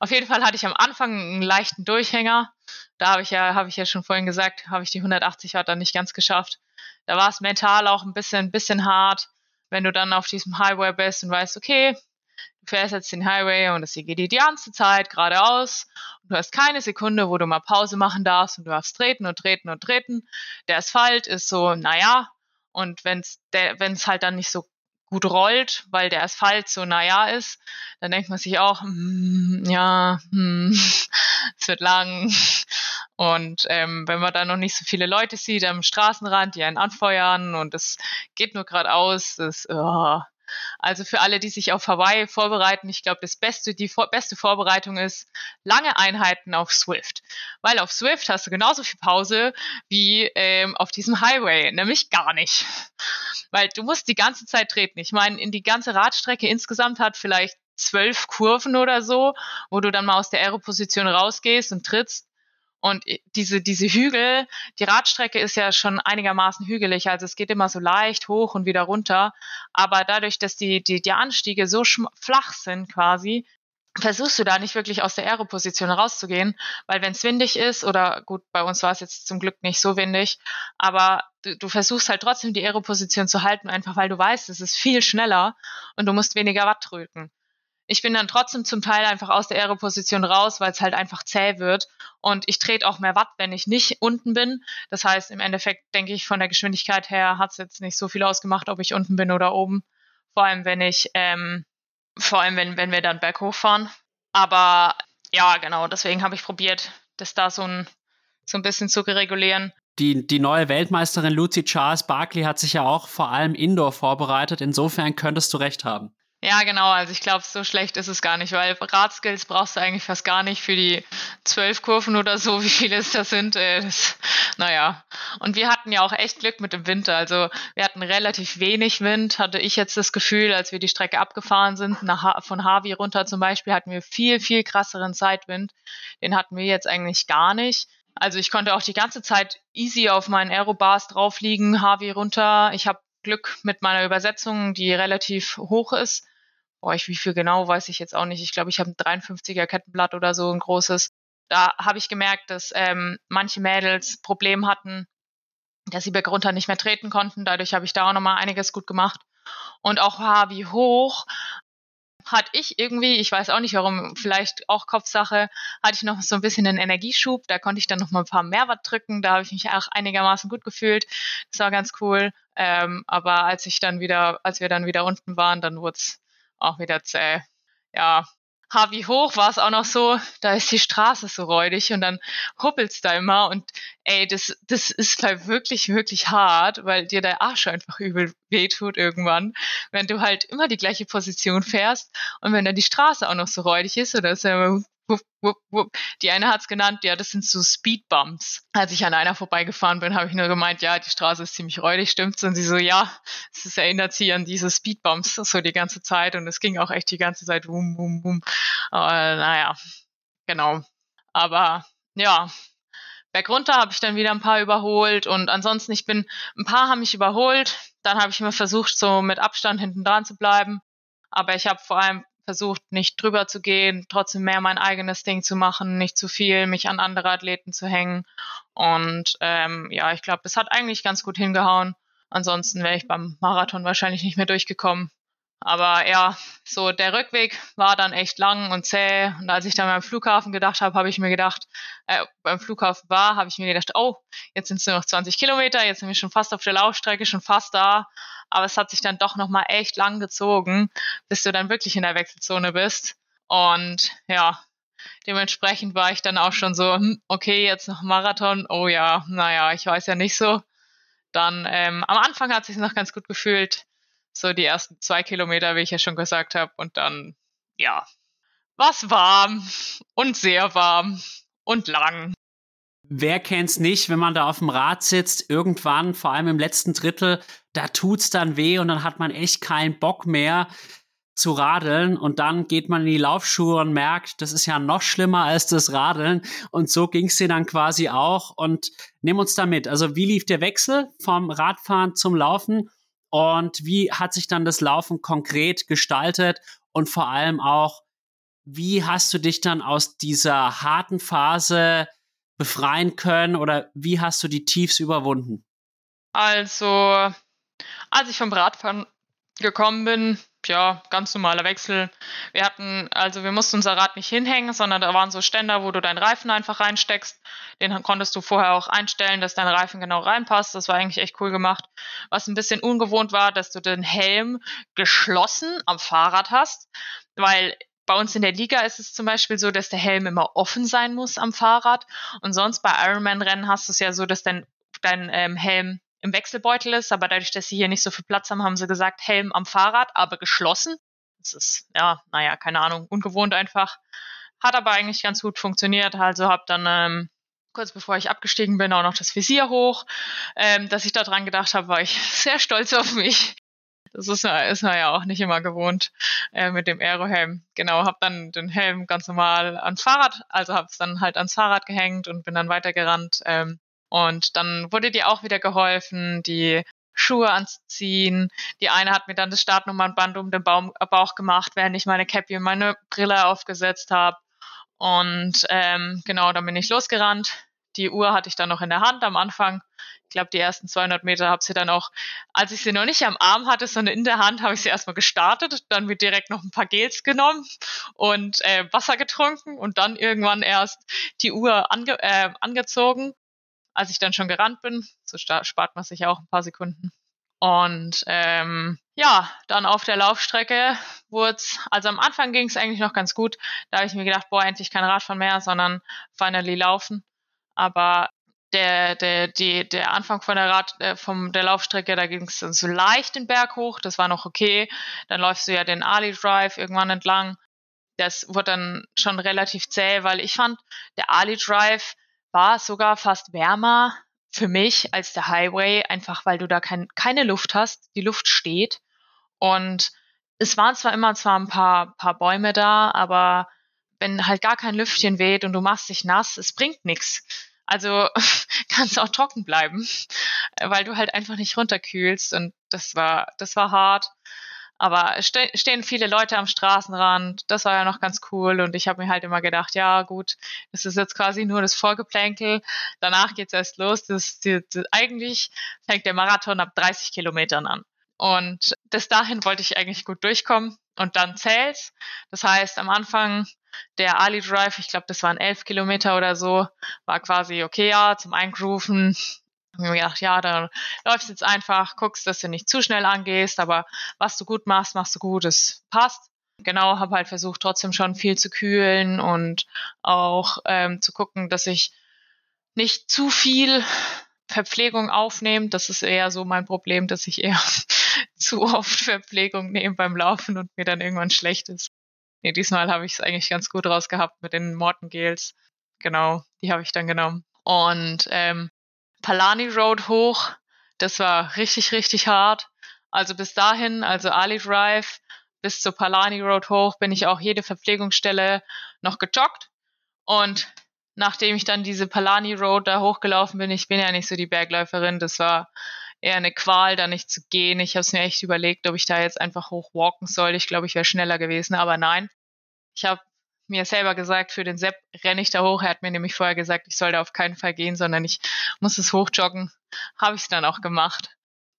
Auf jeden Fall hatte ich am Anfang einen leichten Durchhänger. Da habe ich ja, habe ich ja schon vorhin gesagt, habe ich die 180 Watt dann nicht ganz geschafft. Da war es mental auch ein bisschen, bisschen hart, wenn du dann auf diesem Highway bist und weißt, okay, du fährst jetzt den Highway und es geht die ganze Zeit geradeaus und du hast keine Sekunde, wo du mal Pause machen darfst und du darfst treten und treten und treten. Der Asphalt ist so, naja, und wenn es halt dann nicht so gut rollt, weil der Asphalt so naja ist, dann denkt man sich auch, hm, ja, hm, es wird lang. Und ähm, wenn man da noch nicht so viele Leute sieht am Straßenrand, die einen anfeuern und es geht nur geradeaus, das, oh, also für alle, die sich auf Hawaii vorbereiten, ich glaube, das beste, die vor, beste Vorbereitung ist lange Einheiten auf Swift. Weil auf Swift hast du genauso viel Pause wie ähm, auf diesem Highway, nämlich gar nicht. Weil du musst die ganze Zeit treten. Ich meine, in die ganze Radstrecke insgesamt hat vielleicht zwölf Kurven oder so, wo du dann mal aus der Aeroposition rausgehst und trittst. Und diese, diese Hügel, die Radstrecke ist ja schon einigermaßen hügelig, also es geht immer so leicht hoch und wieder runter. Aber dadurch, dass die, die, die Anstiege so flach sind quasi, versuchst du da nicht wirklich aus der Aeroposition rauszugehen, weil wenn es windig ist, oder gut, bei uns war es jetzt zum Glück nicht so windig, aber du, du versuchst halt trotzdem die Aeroposition zu halten, einfach weil du weißt, es ist viel schneller und du musst weniger Watt drücken ich bin dann trotzdem zum Teil einfach aus der Aeroposition raus, weil es halt einfach zäh wird. Und ich trete auch mehr Watt, wenn ich nicht unten bin. Das heißt, im Endeffekt denke ich, von der Geschwindigkeit her hat es jetzt nicht so viel ausgemacht, ob ich unten bin oder oben. Vor allem, wenn ich, ähm, vor allem, wenn, wenn wir dann berghoch fahren. Aber ja, genau, deswegen habe ich probiert, das da so ein, so ein bisschen zu regulieren. Die, die neue Weltmeisterin Lucy Charles Barkley hat sich ja auch vor allem Indoor vorbereitet. Insofern könntest du recht haben. Ja, genau. Also ich glaube, so schlecht ist es gar nicht, weil Radskills brauchst du eigentlich fast gar nicht für die zwölf Kurven oder so, wie viele es da sind. Äh, das, naja. Und wir hatten ja auch echt Glück mit dem Winter. Also wir hatten relativ wenig Wind, hatte ich jetzt das Gefühl, als wir die Strecke abgefahren sind, nach, von Harvey runter zum Beispiel, hatten wir viel, viel krasseren Zeitwind. Den hatten wir jetzt eigentlich gar nicht. Also ich konnte auch die ganze Zeit easy auf meinen Aerobars drauf liegen, Harvey runter. Ich habe Glück mit meiner Übersetzung, die relativ hoch ist boah, ich, wie viel genau weiß ich jetzt auch nicht. Ich glaube, ich habe ein 53er Kettenblatt oder so, ein großes. Da habe ich gemerkt, dass ähm, manche Mädels Probleme hatten, dass sie bergunter nicht mehr treten konnten. Dadurch habe ich da auch nochmal einiges gut gemacht. Und auch wie hoch hatte ich irgendwie, ich weiß auch nicht warum, vielleicht auch Kopfsache, hatte ich noch so ein bisschen einen Energieschub. Da konnte ich dann noch mal ein paar mehr Watt drücken. Da habe ich mich auch einigermaßen gut gefühlt. Das war ganz cool. Ähm, aber als ich dann wieder, als wir dann wieder unten waren, dann wurde es auch wieder zäh. Ja, Harvey hoch war es auch noch so, da ist die Straße so räudig und dann huppelst da immer und ey, das, das ist halt wirklich, wirklich hart, weil dir der Arsch einfach übel wehtut irgendwann, wenn du halt immer die gleiche Position fährst und wenn dann die Straße auch noch so räudig ist oder ist ja wupp, wupp, wupp. Die eine hat's genannt, ja, das sind so Speedbumps. Als ich an einer vorbeigefahren bin, habe ich nur gemeint, ja, die Straße ist ziemlich räudig, stimmt's? Und sie so, ja, es erinnert sie an diese Speedbumps so die ganze Zeit und es ging auch echt die ganze Zeit wum, wum, wum. Aber naja, genau. Aber ja, bergunter habe ich dann wieder ein paar überholt und ansonsten, ich bin, ein paar haben mich überholt. Dann habe ich immer versucht, so mit Abstand hinten dran zu bleiben. Aber ich habe vor allem versucht, nicht drüber zu gehen, trotzdem mehr mein eigenes Ding zu machen, nicht zu viel, mich an andere Athleten zu hängen. Und ähm, ja, ich glaube, das hat eigentlich ganz gut hingehauen. Ansonsten wäre ich beim Marathon wahrscheinlich nicht mehr durchgekommen. Aber ja, so der Rückweg war dann echt lang und zäh. Und als ich dann beim Flughafen gedacht habe, habe ich mir gedacht, äh, beim Flughafen war, habe ich mir gedacht, oh, jetzt sind es nur noch 20 Kilometer, jetzt sind wir schon fast auf der Laufstrecke, schon fast da. Aber es hat sich dann doch nochmal echt lang gezogen, bis du dann wirklich in der Wechselzone bist. Und ja, dementsprechend war ich dann auch schon so, hm, okay, jetzt noch Marathon. Oh ja, naja, ich weiß ja nicht so. Dann ähm, am Anfang hat es sich noch ganz gut gefühlt so die ersten zwei Kilometer, wie ich ja schon gesagt habe. Und dann, ja, was warm und sehr warm und lang. Wer kennt's nicht, wenn man da auf dem Rad sitzt, irgendwann, vor allem im letzten Drittel, da tut's dann weh und dann hat man echt keinen Bock mehr zu radeln und dann geht man in die Laufschuhe und merkt, das ist ja noch schlimmer als das Radeln und so ging's dir dann quasi auch und nimm uns da mit. Also wie lief der Wechsel vom Radfahren zum Laufen und wie hat sich dann das Laufen konkret gestaltet und vor allem auch, wie hast du dich dann aus dieser harten Phase befreien können oder wie hast du die Tiefs überwunden? Also, als ich vom Radfahren gekommen bin, ja, ganz normaler Wechsel. Wir hatten, also wir mussten unser Rad nicht hinhängen, sondern da waren so Ständer, wo du deinen Reifen einfach reinsteckst. Den konntest du vorher auch einstellen, dass dein Reifen genau reinpasst. Das war eigentlich echt cool gemacht. Was ein bisschen ungewohnt war, dass du den Helm geschlossen am Fahrrad hast, weil bei uns in der Liga ist es zum Beispiel so, dass der Helm immer offen sein muss am Fahrrad. Und sonst bei Ironman-Rennen hast du es ja so, dass dein, dein ähm, Helm im Wechselbeutel ist, aber dadurch, dass sie hier nicht so viel Platz haben, haben sie gesagt, Helm am Fahrrad, aber geschlossen. Das ist, ja, naja, keine Ahnung, ungewohnt einfach. Hat aber eigentlich ganz gut funktioniert. Also habe dann ähm, kurz bevor ich abgestiegen bin auch noch das Visier hoch. Ähm, dass ich daran gedacht habe, war ich sehr stolz auf mich. Das ist, ist man ja auch nicht immer gewohnt äh, mit dem Aerohelm. Genau, habe dann den Helm ganz normal ans Fahrrad, also habe es dann halt ans Fahrrad gehängt und bin dann weitergerannt. Ähm, und dann wurde dir auch wieder geholfen, die Schuhe anzuziehen. Die eine hat mir dann das Startnummernband um den Baum, äh, Bauch gemacht, während ich meine Cappy und meine Brille aufgesetzt habe. Und ähm, genau, dann bin ich losgerannt. Die Uhr hatte ich dann noch in der Hand am Anfang. Ich glaube, die ersten 200 Meter habe sie dann auch, als ich sie noch nicht am Arm hatte, sondern in der Hand, habe ich sie erstmal gestartet. Dann wird direkt noch ein paar Gels genommen und äh, Wasser getrunken und dann irgendwann erst die Uhr ange äh, angezogen als ich dann schon gerannt bin. So spart man sich auch ein paar Sekunden. Und ähm, ja, dann auf der Laufstrecke wurde also am Anfang ging es eigentlich noch ganz gut. Da habe ich mir gedacht, boah, endlich kein Radfahren mehr, sondern finally laufen. Aber der, der, die, der Anfang von der Rad, äh, vom, der Laufstrecke, da ging es so leicht den Berg hoch, das war noch okay. Dann läufst du ja den Ali Drive irgendwann entlang. Das wurde dann schon relativ zäh, weil ich fand, der Ali Drive, war sogar fast wärmer für mich als der Highway, einfach weil du da kein, keine Luft hast. Die Luft steht. Und es waren zwar immer zwar ein paar, paar Bäume da, aber wenn halt gar kein Lüftchen weht und du machst dich nass, es bringt nichts. Also kannst auch trocken bleiben, weil du halt einfach nicht runterkühlst und das war, das war hart. Aber ste stehen viele Leute am Straßenrand, das war ja noch ganz cool und ich habe mir halt immer gedacht, ja gut, das ist jetzt quasi nur das Vorgeplänkel, danach geht's erst los. Das, das, das, eigentlich fängt der Marathon ab 30 Kilometern an. Und bis dahin wollte ich eigentlich gut durchkommen und dann zählt's. Das heißt, am Anfang der Ali Drive, ich glaube, das waren elf Kilometer oder so, war quasi okay, ja, zum Eingrooven, mir gedacht, ja, da läufst jetzt einfach, guckst, dass du nicht zu schnell angehst, aber was du gut machst, machst du gut, es passt. Genau, habe halt versucht, trotzdem schon viel zu kühlen und auch ähm, zu gucken, dass ich nicht zu viel Verpflegung aufnehme. Das ist eher so mein Problem, dass ich eher zu oft Verpflegung nehme beim Laufen und mir dann irgendwann schlecht ist. Nee, diesmal habe ich es eigentlich ganz gut rausgehabt mit den Mortengels. Genau, die habe ich dann genommen. Und ähm, Palani Road hoch. Das war richtig, richtig hart. Also bis dahin, also Ali Drive bis zur Palani Road hoch, bin ich auch jede Verpflegungsstelle noch gejoggt. Und nachdem ich dann diese Palani Road da hochgelaufen bin, ich bin ja nicht so die Bergläuferin, das war eher eine Qual, da nicht zu gehen. Ich habe es mir echt überlegt, ob ich da jetzt einfach hochwalken soll. Ich glaube, ich wäre schneller gewesen, aber nein. Ich habe mir selber gesagt, für den Sepp renne ich da hoch. Er hat mir nämlich vorher gesagt, ich soll da auf keinen Fall gehen, sondern ich muss es hochjoggen. Habe ich es dann auch gemacht.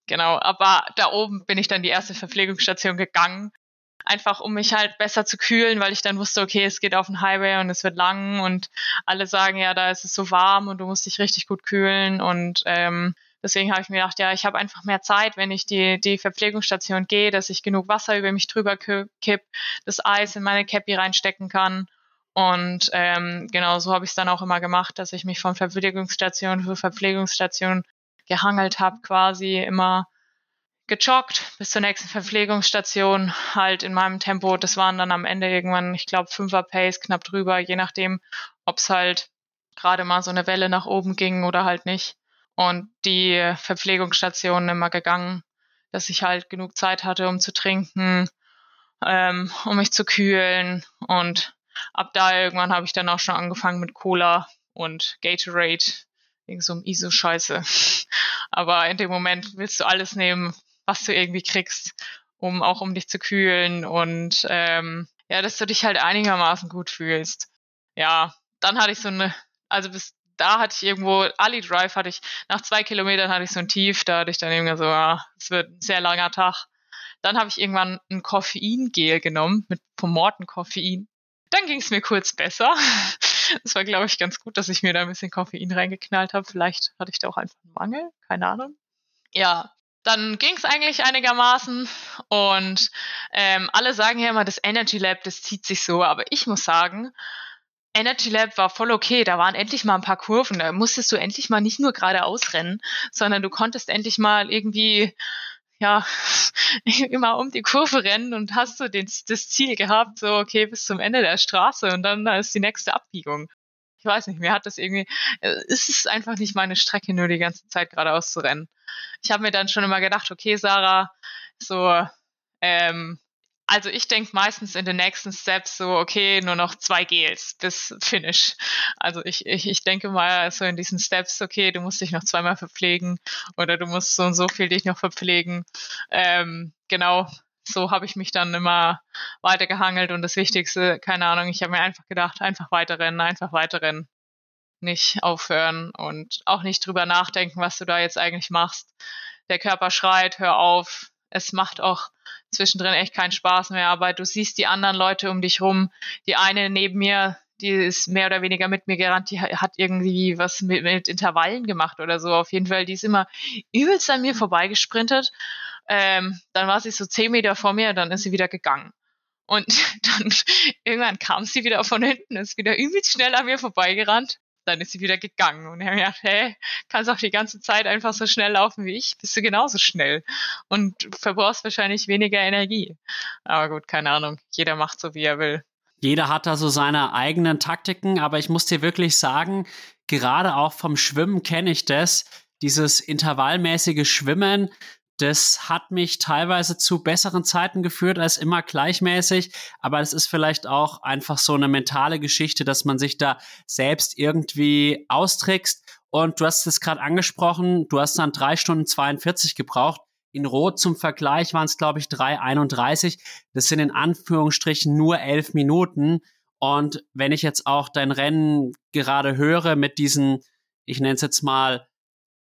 Genau, aber da oben bin ich dann die erste Verpflegungsstation gegangen. Einfach um mich halt besser zu kühlen, weil ich dann wusste, okay, es geht auf den Highway und es wird lang und alle sagen, ja, da ist es so warm und du musst dich richtig gut kühlen. Und ähm, deswegen habe ich mir gedacht, ja, ich habe einfach mehr Zeit, wenn ich die, die Verpflegungsstation gehe, dass ich genug Wasser über mich drüber kipp, das Eis in meine Cappy reinstecken kann. Und ähm, genau so habe ich es dann auch immer gemacht, dass ich mich von Verpflegungsstation für Verpflegungsstation gehangelt habe, quasi immer gejoggt bis zur nächsten Verpflegungsstation, halt in meinem Tempo. Das waren dann am Ende irgendwann, ich glaube, Fünfer Pace, knapp drüber, je nachdem, ob es halt gerade mal so eine Welle nach oben ging oder halt nicht. Und die Verpflegungsstationen immer gegangen, dass ich halt genug Zeit hatte, um zu trinken, ähm, um mich zu kühlen. Und ab da irgendwann habe ich dann auch schon angefangen mit Cola und Gatorade wegen so einem ISO-Scheiße. Aber in dem Moment willst du alles nehmen, was du irgendwie kriegst, um auch um dich zu kühlen und ähm, ja, dass du dich halt einigermaßen gut fühlst. Ja, dann hatte ich so eine, also bis da hatte ich irgendwo, Ali Drive hatte ich, nach zwei Kilometern hatte ich so ein Tief, da hatte ich dann irgendwie so, ja, es wird ein sehr langer Tag. Dann habe ich irgendwann ein Koffeingel genommen mit vom Morten Koffein. Dann ging es mir kurz besser. Es war, glaube ich, ganz gut, dass ich mir da ein bisschen Koffein reingeknallt habe. Vielleicht hatte ich da auch einfach einen Mangel, keine Ahnung. Ja, dann ging es eigentlich einigermaßen und ähm, alle sagen ja immer, das Energy Lab, das zieht sich so, aber ich muss sagen, Energy Lab war voll okay. Da waren endlich mal ein paar Kurven. Da musstest du endlich mal nicht nur geradeaus rennen, sondern du konntest endlich mal irgendwie ja, immer um die Kurve rennen und hast du den, das Ziel gehabt, so, okay, bis zum Ende der Straße und dann ist die nächste Abbiegung. Ich weiß nicht, mir hat das irgendwie, äh, es ist einfach nicht meine Strecke, nur die ganze Zeit geradeaus zu rennen. Ich habe mir dann schon immer gedacht, okay, Sarah, so, ähm, also ich denke meistens in den nächsten Steps so, okay, nur noch zwei Gels bis Finish. Also ich, ich, ich denke mal so in diesen Steps, okay, du musst dich noch zweimal verpflegen oder du musst so und so viel dich noch verpflegen. Ähm, genau, so habe ich mich dann immer weitergehangelt und das Wichtigste, keine Ahnung, ich habe mir einfach gedacht, einfach weiterrennen, einfach weiterrennen. Nicht aufhören und auch nicht drüber nachdenken, was du da jetzt eigentlich machst. Der Körper schreit, hör auf. Es macht auch zwischendrin echt keinen Spaß mehr, aber du siehst die anderen Leute um dich rum. Die eine neben mir, die ist mehr oder weniger mit mir gerannt, die hat irgendwie was mit, mit Intervallen gemacht oder so. Auf jeden Fall, die ist immer übelst an mir vorbeigesprintet. Ähm, dann war sie so zehn Meter vor mir, dann ist sie wieder gegangen. Und dann irgendwann kam sie wieder von hinten, ist wieder übelst schnell an mir vorbeigerannt dann ist sie wieder gegangen. Und er hat gedacht, hey, kannst auch die ganze Zeit einfach so schnell laufen wie ich, bist du genauso schnell. Und verbrauchst wahrscheinlich weniger Energie. Aber gut, keine Ahnung. Jeder macht so, wie er will. Jeder hat da so seine eigenen Taktiken, aber ich muss dir wirklich sagen, gerade auch vom Schwimmen kenne ich das. Dieses intervallmäßige Schwimmen, das hat mich teilweise zu besseren Zeiten geführt als immer gleichmäßig, aber es ist vielleicht auch einfach so eine mentale Geschichte, dass man sich da selbst irgendwie austrickst. Und du hast es gerade angesprochen, du hast dann drei Stunden 42 gebraucht. In Rot zum Vergleich waren es, glaube ich, 3,31. Das sind in Anführungsstrichen nur elf Minuten. Und wenn ich jetzt auch dein Rennen gerade höre mit diesen, ich nenne es jetzt mal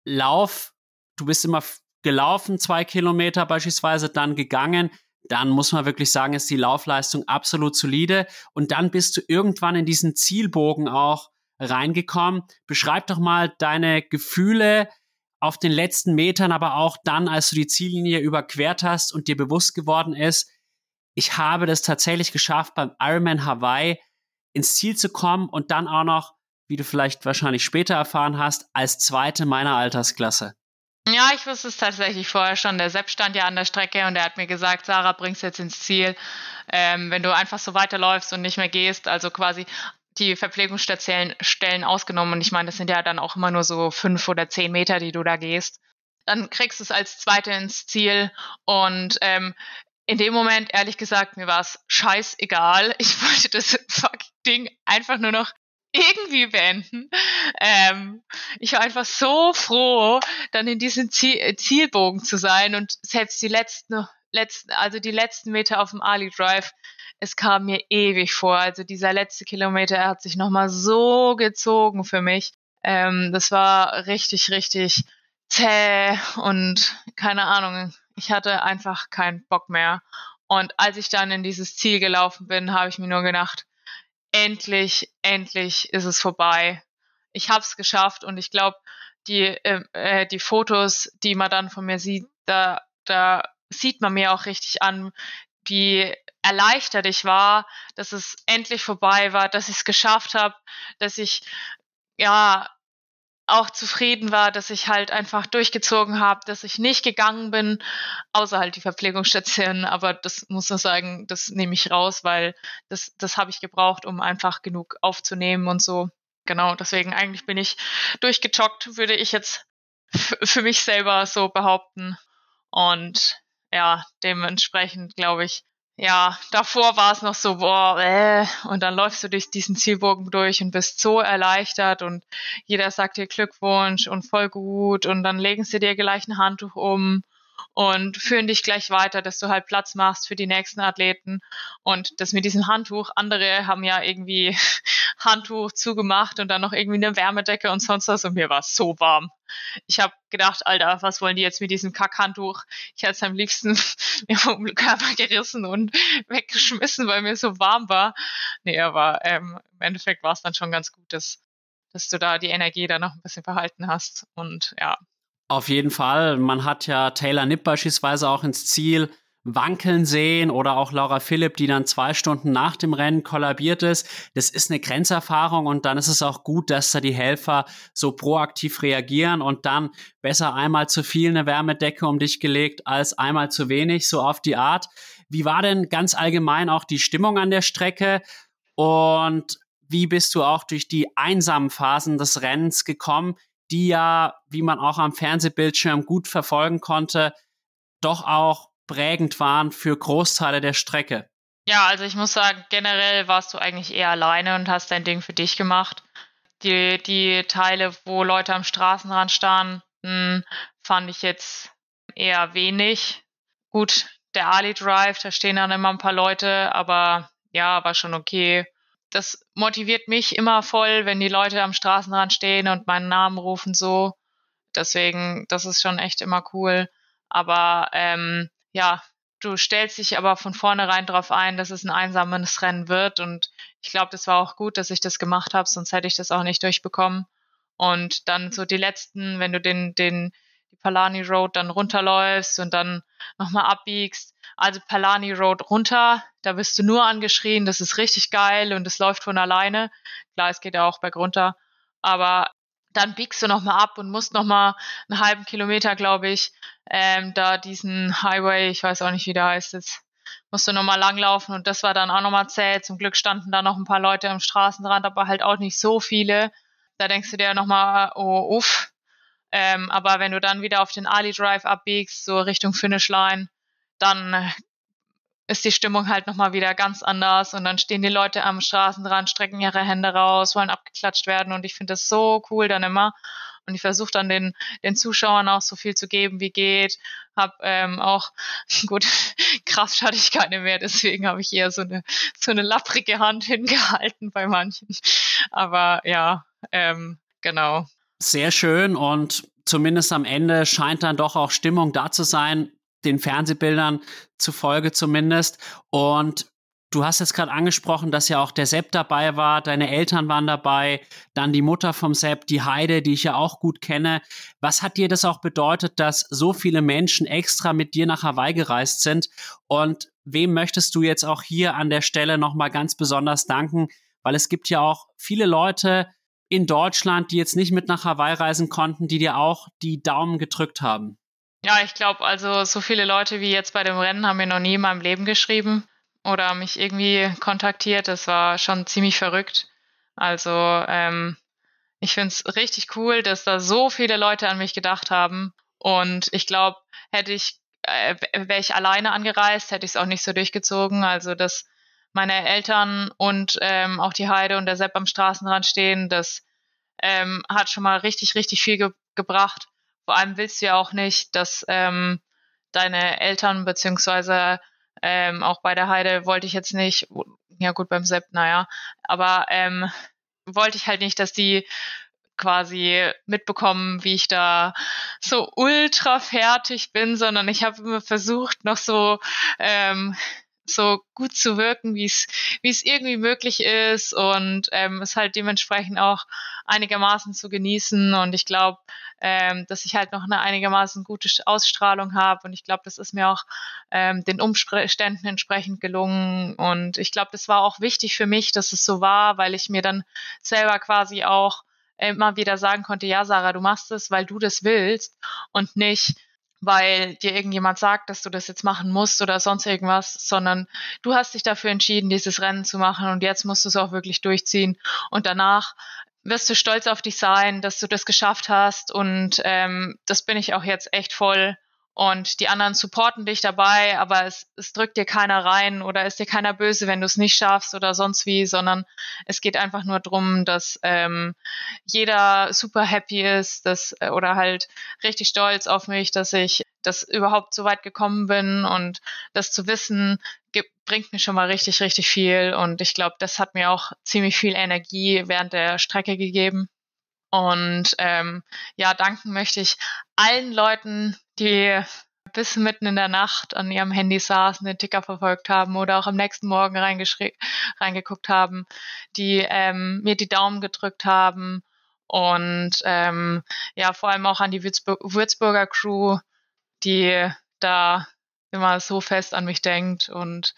Lauf, du bist immer gelaufen, zwei Kilometer beispielsweise, dann gegangen, dann muss man wirklich sagen, ist die Laufleistung absolut solide. Und dann bist du irgendwann in diesen Zielbogen auch reingekommen. Beschreib doch mal deine Gefühle auf den letzten Metern, aber auch dann, als du die Ziellinie überquert hast und dir bewusst geworden ist, ich habe das tatsächlich geschafft, beim Ironman Hawaii ins Ziel zu kommen und dann auch noch, wie du vielleicht wahrscheinlich später erfahren hast, als zweite meiner Altersklasse. Ja, ich wusste es tatsächlich vorher schon. Der Sepp stand ja an der Strecke und er hat mir gesagt, Sarah, bringst jetzt ins Ziel. Ähm, wenn du einfach so weiterläufst und nicht mehr gehst, also quasi die Verpflegungsstellen ausgenommen, und ich meine, das sind ja dann auch immer nur so fünf oder zehn Meter, die du da gehst, dann kriegst du es als Zweite ins Ziel. Und ähm, in dem Moment, ehrlich gesagt, mir war es scheißegal. Ich wollte das fucking Ding einfach nur noch irgendwie beenden. Ähm, ich war einfach so froh, dann in diesem Ziel, äh, Zielbogen zu sein und selbst die letzten, letzten, also die letzten Meter auf dem Ali Drive, es kam mir ewig vor. Also dieser letzte Kilometer er hat sich nochmal so gezogen für mich. Ähm, das war richtig, richtig zäh und keine Ahnung. Ich hatte einfach keinen Bock mehr. Und als ich dann in dieses Ziel gelaufen bin, habe ich mir nur gedacht, endlich, endlich ist es vorbei. Ich habe es geschafft und ich glaube, die, äh, äh, die Fotos, die man dann von mir sieht, da, da sieht man mir auch richtig an, wie erleichtert ich war, dass es endlich vorbei war, dass ich es geschafft habe, dass ich ja auch zufrieden war, dass ich halt einfach durchgezogen habe, dass ich nicht gegangen bin, außer halt die Verpflegungsstation. Aber das muss man sagen, das nehme ich raus, weil das, das habe ich gebraucht, um einfach genug aufzunehmen und so. Genau, deswegen eigentlich bin ich durchgejoggt, würde ich jetzt für mich selber so behaupten. Und ja, dementsprechend glaube ich, ja, davor war es noch so, boah, äh, und dann läufst du durch diesen Zielbogen durch und bist so erleichtert und jeder sagt dir Glückwunsch und voll gut und dann legen sie dir gleich ein Handtuch um und führen dich gleich weiter, dass du halt Platz machst für die nächsten Athleten. Und das mit diesem Handtuch, andere haben ja irgendwie Handtuch zugemacht und dann noch irgendwie eine Wärmedecke und sonst was und mir war es so warm. Ich habe gedacht, Alter, was wollen die jetzt mit diesem Kackhandtuch? Ich hätte es am liebsten mir vom Körper gerissen und weggeschmissen, weil mir so warm war. Nee, aber ähm, im Endeffekt war es dann schon ganz gut, dass, dass du da die Energie dann noch ein bisschen behalten hast. Und ja, auf jeden Fall. Man hat ja Taylor Nipp beispielsweise auch ins Ziel wankeln sehen oder auch Laura Philipp, die dann zwei Stunden nach dem Rennen kollabiert ist. Das ist eine Grenzerfahrung und dann ist es auch gut, dass da die Helfer so proaktiv reagieren und dann besser einmal zu viel eine Wärmedecke um dich gelegt als einmal zu wenig, so auf die Art. Wie war denn ganz allgemein auch die Stimmung an der Strecke und wie bist du auch durch die einsamen Phasen des Rennens gekommen? Die ja, wie man auch am Fernsehbildschirm gut verfolgen konnte, doch auch prägend waren für Großteile der Strecke. Ja, also ich muss sagen, generell warst du eigentlich eher alleine und hast dein Ding für dich gemacht. Die, die Teile, wo Leute am Straßenrand standen, fand ich jetzt eher wenig. Gut, der Ali Drive, da stehen dann immer ein paar Leute, aber ja, war schon okay das motiviert mich immer voll, wenn die Leute am Straßenrand stehen und meinen Namen rufen so. Deswegen, das ist schon echt immer cool. Aber ähm, ja, du stellst dich aber von vornherein darauf ein, dass es ein einsames Rennen wird. Und ich glaube, das war auch gut, dass ich das gemacht habe, sonst hätte ich das auch nicht durchbekommen. Und dann so die letzten, wenn du den, den, die Palani Road dann runterläufst und dann nochmal abbiegst, also Palani Road runter, da bist du nur angeschrien, das ist richtig geil und es läuft von alleine. Klar, es geht ja auch bergunter, aber dann biegst du nochmal ab und musst nochmal einen halben Kilometer, glaube ich, ähm, da diesen Highway, ich weiß auch nicht, wie der heißt jetzt, musst du nochmal langlaufen und das war dann auch nochmal zäh. Zum Glück standen da noch ein paar Leute am Straßenrand, aber halt auch nicht so viele. Da denkst du dir nochmal, oh, uff. Ähm, aber wenn du dann wieder auf den Ali Drive abbiegst, so Richtung Finish Line, dann äh, ist die Stimmung halt nochmal wieder ganz anders und dann stehen die Leute am Straßenrand, strecken ihre Hände raus, wollen abgeklatscht werden und ich finde das so cool dann immer und ich versuche dann den, den Zuschauern auch so viel zu geben, wie geht. Hab ähm, auch, gut, Kraft hatte ich keine mehr, deswegen habe ich eher so eine, so eine lapprige Hand hingehalten bei manchen. Aber ja, ähm, genau. Sehr schön und zumindest am Ende scheint dann doch auch Stimmung da zu sein, den Fernsehbildern zufolge zumindest. Und du hast jetzt gerade angesprochen, dass ja auch der Sepp dabei war, deine Eltern waren dabei, dann die Mutter vom Sepp, die Heide, die ich ja auch gut kenne. Was hat dir das auch bedeutet, dass so viele Menschen extra mit dir nach Hawaii gereist sind? Und wem möchtest du jetzt auch hier an der Stelle nochmal ganz besonders danken? Weil es gibt ja auch viele Leute in Deutschland, die jetzt nicht mit nach Hawaii reisen konnten, die dir auch die Daumen gedrückt haben. Ja, ich glaube, also so viele Leute wie jetzt bei dem Rennen haben mir noch nie in meinem Leben geschrieben oder mich irgendwie kontaktiert. Das war schon ziemlich verrückt. Also ähm, ich finde es richtig cool, dass da so viele Leute an mich gedacht haben. Und ich glaube, hätte ich, äh, wäre ich alleine angereist, hätte ich es auch nicht so durchgezogen. Also dass meine Eltern und ähm, auch die Heide und der Sepp am Straßenrand stehen, das ähm, hat schon mal richtig, richtig viel ge gebracht. Vor allem willst du ja auch nicht, dass ähm, deine Eltern beziehungsweise ähm, auch bei der Heide wollte ich jetzt nicht, ja gut beim Sepp, naja, aber ähm, wollte ich halt nicht, dass die quasi mitbekommen, wie ich da so ultra fertig bin, sondern ich habe immer versucht, noch so ähm, so gut zu wirken, wie es wie es irgendwie möglich ist und ähm, es halt dementsprechend auch einigermaßen zu genießen. Und ich glaube, ähm, dass ich halt noch eine einigermaßen gute Ausstrahlung habe und ich glaube, das ist mir auch ähm, den Umständen entsprechend gelungen. Und ich glaube, das war auch wichtig für mich, dass es so war, weil ich mir dann selber quasi auch immer wieder sagen konnte, ja, Sarah, du machst es, weil du das willst und nicht, weil dir irgendjemand sagt, dass du das jetzt machen musst oder sonst irgendwas, sondern du hast dich dafür entschieden, dieses Rennen zu machen und jetzt musst du es auch wirklich durchziehen. Und danach wirst du stolz auf dich sein, dass du das geschafft hast und ähm, das bin ich auch jetzt echt voll und die anderen supporten dich dabei, aber es, es drückt dir keiner rein oder ist dir keiner böse, wenn du es nicht schaffst oder sonst wie, sondern es geht einfach nur drum, dass ähm, jeder super happy ist, dass äh, oder halt richtig stolz auf mich, dass ich das überhaupt so weit gekommen bin und das zu wissen gibt, bringt mir schon mal richtig, richtig viel und ich glaube, das hat mir auch ziemlich viel Energie während der Strecke gegeben. Und ähm, ja, danken möchte ich allen Leuten, die bis mitten in der Nacht an ihrem Handy saßen, den Ticker verfolgt haben oder auch am nächsten Morgen reingeguckt haben, die ähm, mir die Daumen gedrückt haben und ähm, ja, vor allem auch an die Würzburg Würzburger Crew, die da immer so fest an mich denkt und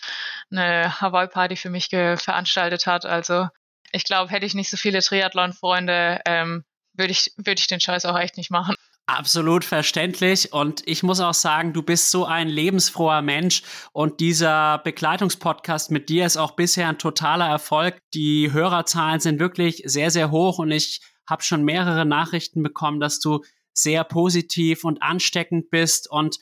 eine Hawaii-Party für mich veranstaltet hat. Also ich glaube, hätte ich nicht so viele Triathlon-Freunde, ähm, würde ich, würde ich den Scheiß auch echt nicht machen. Absolut verständlich. Und ich muss auch sagen, du bist so ein lebensfroher Mensch. Und dieser Begleitungspodcast mit dir ist auch bisher ein totaler Erfolg. Die Hörerzahlen sind wirklich sehr, sehr hoch. Und ich habe schon mehrere Nachrichten bekommen, dass du sehr positiv und ansteckend bist. Und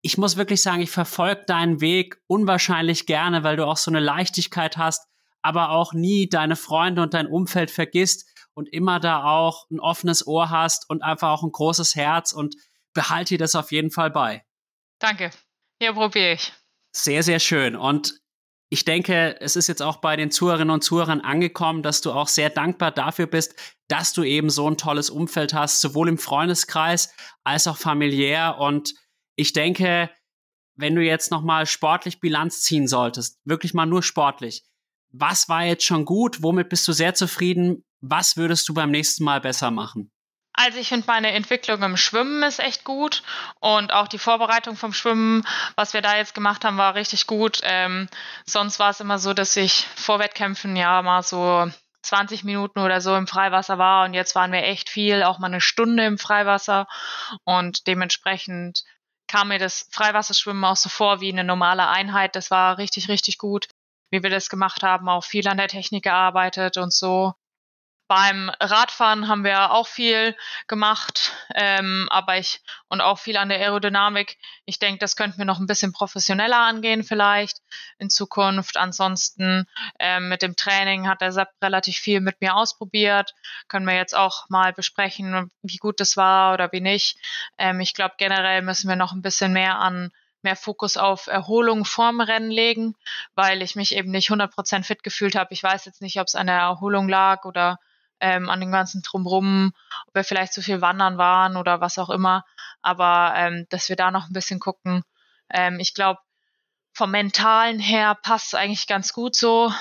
ich muss wirklich sagen, ich verfolge deinen Weg unwahrscheinlich gerne, weil du auch so eine Leichtigkeit hast, aber auch nie deine Freunde und dein Umfeld vergisst und immer da auch ein offenes Ohr hast und einfach auch ein großes Herz und behalte dir das auf jeden Fall bei. Danke. Ja, probiere ich. Sehr, sehr schön. Und ich denke, es ist jetzt auch bei den Zuhörerinnen und Zuhörern angekommen, dass du auch sehr dankbar dafür bist, dass du eben so ein tolles Umfeld hast, sowohl im Freundeskreis als auch familiär. Und ich denke, wenn du jetzt nochmal sportlich Bilanz ziehen solltest, wirklich mal nur sportlich, was war jetzt schon gut? Womit bist du sehr zufrieden? Was würdest du beim nächsten Mal besser machen? Also ich finde meine Entwicklung im Schwimmen ist echt gut und auch die Vorbereitung vom Schwimmen, was wir da jetzt gemacht haben, war richtig gut. Ähm, sonst war es immer so, dass ich vor Wettkämpfen ja mal so 20 Minuten oder so im Freiwasser war und jetzt waren wir echt viel, auch mal eine Stunde im Freiwasser und dementsprechend kam mir das Freiwasserschwimmen auch so vor wie eine normale Einheit. Das war richtig, richtig gut wie wir das gemacht haben, auch viel an der Technik gearbeitet und so. Beim Radfahren haben wir auch viel gemacht, ähm, aber ich und auch viel an der Aerodynamik. Ich denke, das könnten wir noch ein bisschen professioneller angehen vielleicht in Zukunft. Ansonsten ähm, mit dem Training hat der Sepp relativ viel mit mir ausprobiert. Können wir jetzt auch mal besprechen, wie gut das war oder wie nicht. Ähm, ich glaube, generell müssen wir noch ein bisschen mehr an mehr Fokus auf Erholung vorm Rennen legen, weil ich mich eben nicht 100% fit gefühlt habe. Ich weiß jetzt nicht, ob es an der Erholung lag oder ähm, an dem ganzen Drumrum, ob wir vielleicht zu viel wandern waren oder was auch immer. Aber ähm, dass wir da noch ein bisschen gucken. Ähm, ich glaube, vom Mentalen her passt es eigentlich ganz gut so,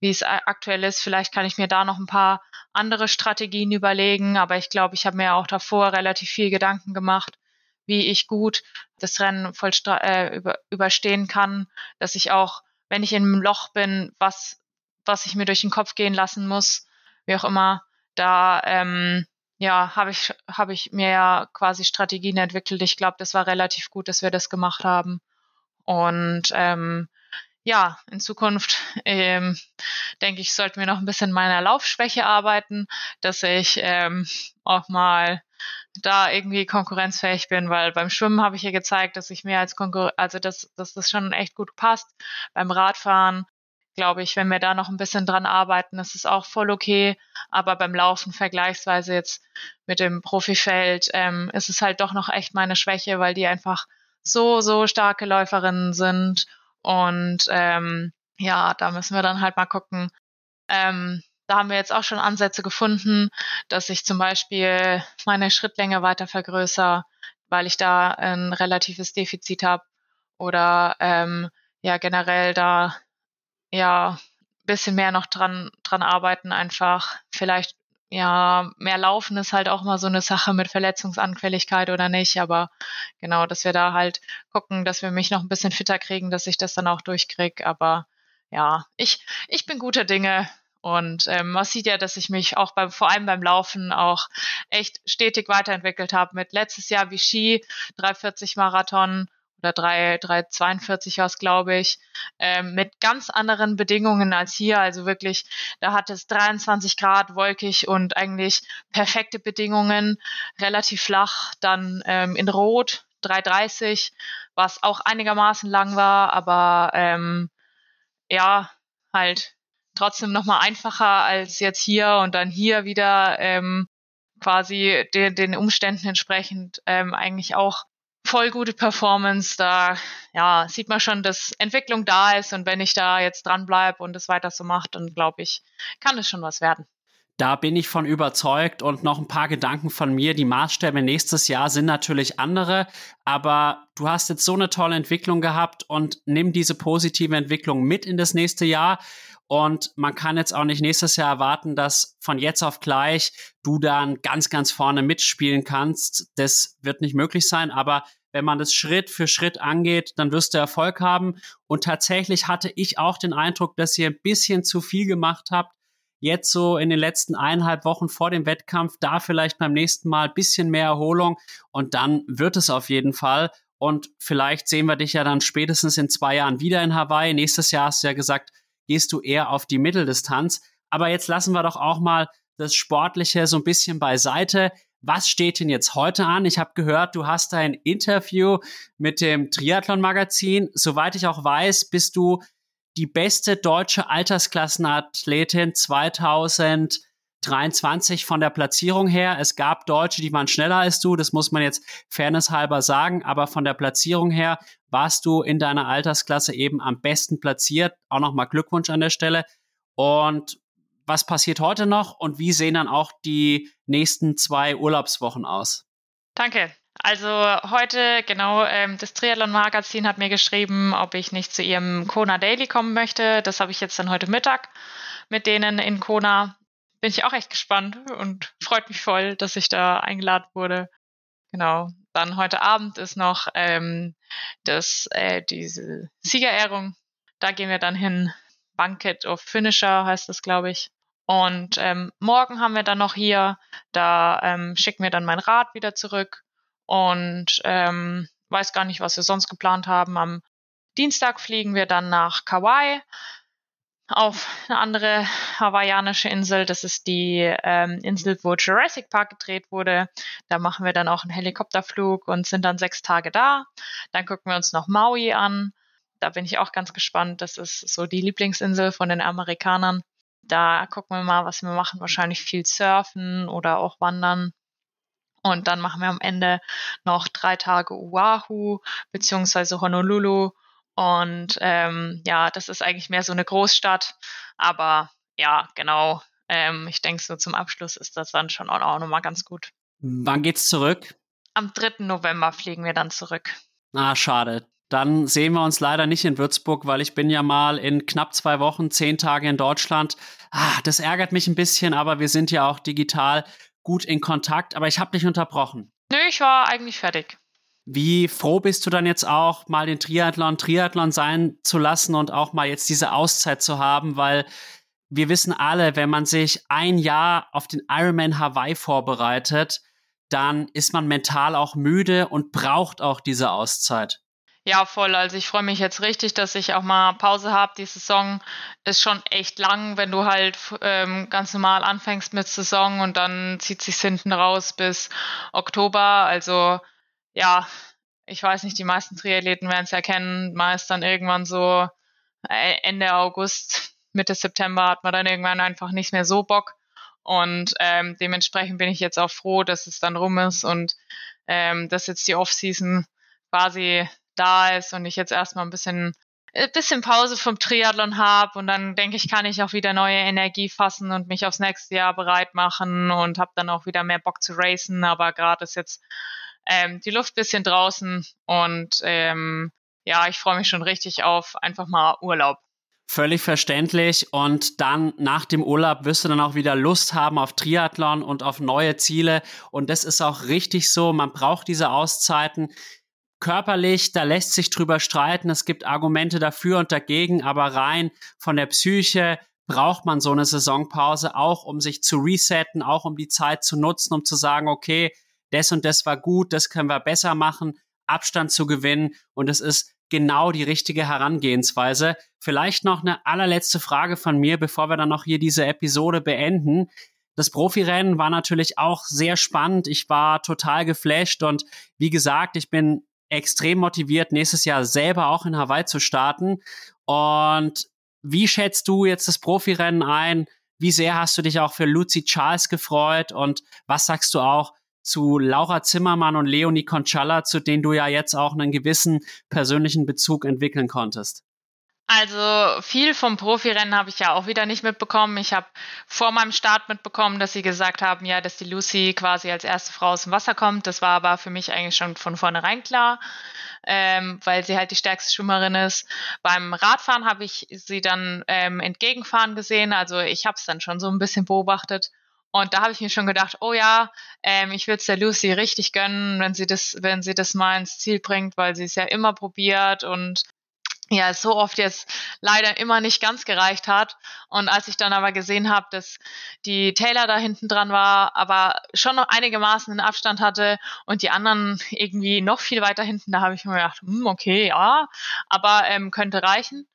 wie es aktuell ist. Vielleicht kann ich mir da noch ein paar andere Strategien überlegen, aber ich glaube, ich habe mir auch davor relativ viel Gedanken gemacht, wie ich gut das Rennen äh, über, überstehen kann, dass ich auch, wenn ich in einem Loch bin, was, was ich mir durch den Kopf gehen lassen muss, wie auch immer, da ähm, ja, habe ich, habe ich mir ja quasi Strategien entwickelt. Ich glaube, das war relativ gut, dass wir das gemacht haben. Und ähm, ja, in Zukunft ähm, denke ich, sollten wir noch ein bisschen meiner Laufschwäche arbeiten, dass ich ähm, auch mal da irgendwie konkurrenzfähig bin, weil beim Schwimmen habe ich ja gezeigt, dass ich mehr als Konkurrenz, also dass, dass das schon echt gut passt. Beim Radfahren glaube ich, wenn wir da noch ein bisschen dran arbeiten, ist es auch voll okay. Aber beim Laufen vergleichsweise jetzt mit dem Profifeld ähm, ist es halt doch noch echt meine Schwäche, weil die einfach so, so starke Läuferinnen sind. Und ähm, ja, da müssen wir dann halt mal gucken, ähm, da haben wir jetzt auch schon Ansätze gefunden, dass ich zum Beispiel meine Schrittlänge weiter vergrößere, weil ich da ein relatives Defizit habe oder ähm, ja generell da ja bisschen mehr noch dran dran arbeiten einfach. Vielleicht ja, mehr Laufen ist halt auch mal so eine Sache mit Verletzungsanfälligkeit oder nicht, aber genau, dass wir da halt gucken, dass wir mich noch ein bisschen fitter kriegen, dass ich das dann auch durchkriege, aber ja, ich, ich bin guter Dinge und ähm, man sieht ja, dass ich mich auch beim, vor allem beim Laufen auch echt stetig weiterentwickelt habe. Mit letztes Jahr Vichy, 340 Marathon oder 3, 342 war es, glaube ich, ähm, mit ganz anderen Bedingungen als hier. Also wirklich, da hat es 23 Grad, wolkig und eigentlich perfekte Bedingungen, relativ flach. Dann ähm, in Rot 330, was auch einigermaßen lang war, aber ähm, ja, halt trotzdem nochmal einfacher als jetzt hier und dann hier wieder ähm, quasi den, den Umständen entsprechend ähm, eigentlich auch voll gute Performance. Da ja, sieht man schon, dass Entwicklung da ist und wenn ich da jetzt dranbleibe und es weiter so macht, dann glaube ich, kann es schon was werden. Da bin ich von überzeugt und noch ein paar Gedanken von mir. Die Maßstäbe nächstes Jahr sind natürlich andere, aber du hast jetzt so eine tolle Entwicklung gehabt und nimm diese positive Entwicklung mit in das nächste Jahr. Und man kann jetzt auch nicht nächstes Jahr erwarten, dass von jetzt auf gleich du dann ganz, ganz vorne mitspielen kannst. Das wird nicht möglich sein, aber wenn man das Schritt für Schritt angeht, dann wirst du Erfolg haben. Und tatsächlich hatte ich auch den Eindruck, dass ihr ein bisschen zu viel gemacht habt. Jetzt so in den letzten eineinhalb Wochen vor dem Wettkampf, da vielleicht beim nächsten Mal bisschen mehr Erholung und dann wird es auf jeden Fall. Und vielleicht sehen wir dich ja dann spätestens in zwei Jahren wieder in Hawaii. Nächstes Jahr hast du ja gesagt, gehst du eher auf die Mitteldistanz. Aber jetzt lassen wir doch auch mal das Sportliche so ein bisschen beiseite. Was steht denn jetzt heute an? Ich habe gehört, du hast ein Interview mit dem Triathlon-Magazin. Soweit ich auch weiß, bist du die beste deutsche Altersklassenathletin 2023 von der Platzierung her. Es gab Deutsche, die waren schneller als du, das muss man jetzt fairnesshalber sagen, aber von der Platzierung her warst du in deiner Altersklasse eben am besten platziert. Auch nochmal Glückwunsch an der Stelle. Und was passiert heute noch und wie sehen dann auch die nächsten zwei Urlaubswochen aus? Danke. Also heute, genau, ähm, das Triathlon-Magazin hat mir geschrieben, ob ich nicht zu ihrem Kona Daily kommen möchte. Das habe ich jetzt dann heute Mittag mit denen in Kona. Bin ich auch echt gespannt und freut mich voll, dass ich da eingeladen wurde. Genau. Dann heute Abend ist noch ähm, das, äh, diese Siegerehrung. Da gehen wir dann hin. Banquet of Finisher heißt das, glaube ich. Und ähm, morgen haben wir dann noch hier, da ähm, schicken wir dann mein Rad wieder zurück und ähm, weiß gar nicht, was wir sonst geplant haben. Am Dienstag fliegen wir dann nach Kauai auf eine andere hawaiianische Insel. Das ist die ähm, Insel, wo Jurassic Park gedreht wurde. Da machen wir dann auch einen Helikopterflug und sind dann sechs Tage da. Dann gucken wir uns noch Maui an. Da bin ich auch ganz gespannt. Das ist so die Lieblingsinsel von den Amerikanern. Da gucken wir mal, was wir machen. Wahrscheinlich viel surfen oder auch wandern. Und dann machen wir am Ende noch drei Tage Oahu beziehungsweise Honolulu und ähm, ja, das ist eigentlich mehr so eine Großstadt. Aber ja, genau. Ähm, ich denke, so zum Abschluss ist das dann schon auch, auch nochmal ganz gut. Wann geht's zurück? Am 3. November fliegen wir dann zurück. Ah, schade. Dann sehen wir uns leider nicht in Würzburg, weil ich bin ja mal in knapp zwei Wochen, zehn Tage in Deutschland. Ah, das ärgert mich ein bisschen, aber wir sind ja auch digital gut in Kontakt. Aber ich habe dich unterbrochen. Nö, ich war eigentlich fertig. Wie froh bist du dann jetzt auch, mal den Triathlon Triathlon sein zu lassen und auch mal jetzt diese Auszeit zu haben, weil wir wissen alle, wenn man sich ein Jahr auf den Ironman Hawaii vorbereitet, dann ist man mental auch müde und braucht auch diese Auszeit. Ja, voll. Also ich freue mich jetzt richtig, dass ich auch mal Pause habe. Die Saison ist schon echt lang, wenn du halt ähm, ganz normal anfängst mit Saison und dann zieht sich hinten raus bis Oktober. Also ja, ich weiß nicht, die meisten Triathleten werden es erkennen, meist dann irgendwann so äh, Ende August, Mitte September hat man dann irgendwann einfach nicht mehr so Bock. Und ähm, dementsprechend bin ich jetzt auch froh, dass es dann rum ist und ähm, dass jetzt die Off-Season quasi da ist und ich jetzt erstmal ein bisschen ein bisschen Pause vom Triathlon habe und dann denke ich, kann ich auch wieder neue Energie fassen und mich aufs nächste Jahr bereit machen und habe dann auch wieder mehr Bock zu racen. Aber gerade ist jetzt ähm, die Luft bisschen draußen und ähm, ja, ich freue mich schon richtig auf einfach mal Urlaub. Völlig verständlich. Und dann nach dem Urlaub wirst du dann auch wieder Lust haben auf Triathlon und auf neue Ziele. Und das ist auch richtig so. Man braucht diese Auszeiten. Körperlich, da lässt sich drüber streiten. Es gibt Argumente dafür und dagegen, aber rein von der Psyche braucht man so eine Saisonpause auch, um sich zu resetten, auch um die Zeit zu nutzen, um zu sagen, okay, das und das war gut, das können wir besser machen, Abstand zu gewinnen. Und es ist genau die richtige Herangehensweise. Vielleicht noch eine allerletzte Frage von mir, bevor wir dann noch hier diese Episode beenden. Das Profirennen war natürlich auch sehr spannend. Ich war total geflasht und wie gesagt, ich bin extrem motiviert, nächstes Jahr selber auch in Hawaii zu starten. Und wie schätzt du jetzt das Profirennen ein? Wie sehr hast du dich auch für Lucy Charles gefreut? Und was sagst du auch zu Laura Zimmermann und Leonie Conchala, zu denen du ja jetzt auch einen gewissen persönlichen Bezug entwickeln konntest? Also viel vom Profirennen habe ich ja auch wieder nicht mitbekommen. Ich habe vor meinem Start mitbekommen, dass sie gesagt haben, ja, dass die Lucy quasi als erste Frau aus dem Wasser kommt. Das war aber für mich eigentlich schon von vornherein klar, ähm, weil sie halt die stärkste Schwimmerin ist. Beim Radfahren habe ich sie dann ähm, entgegenfahren gesehen. Also ich habe es dann schon so ein bisschen beobachtet. Und da habe ich mir schon gedacht, oh ja, ähm, ich würde es der Lucy richtig gönnen, wenn sie das, wenn sie das mal ins Ziel bringt, weil sie es ja immer probiert und ja, so oft jetzt leider immer nicht ganz gereicht hat. Und als ich dann aber gesehen habe, dass die Taylor da hinten dran war, aber schon noch einigermaßen einen Abstand hatte und die anderen irgendwie noch viel weiter hinten, da habe ich mir gedacht, hm, okay, ja, aber ähm, könnte reichen.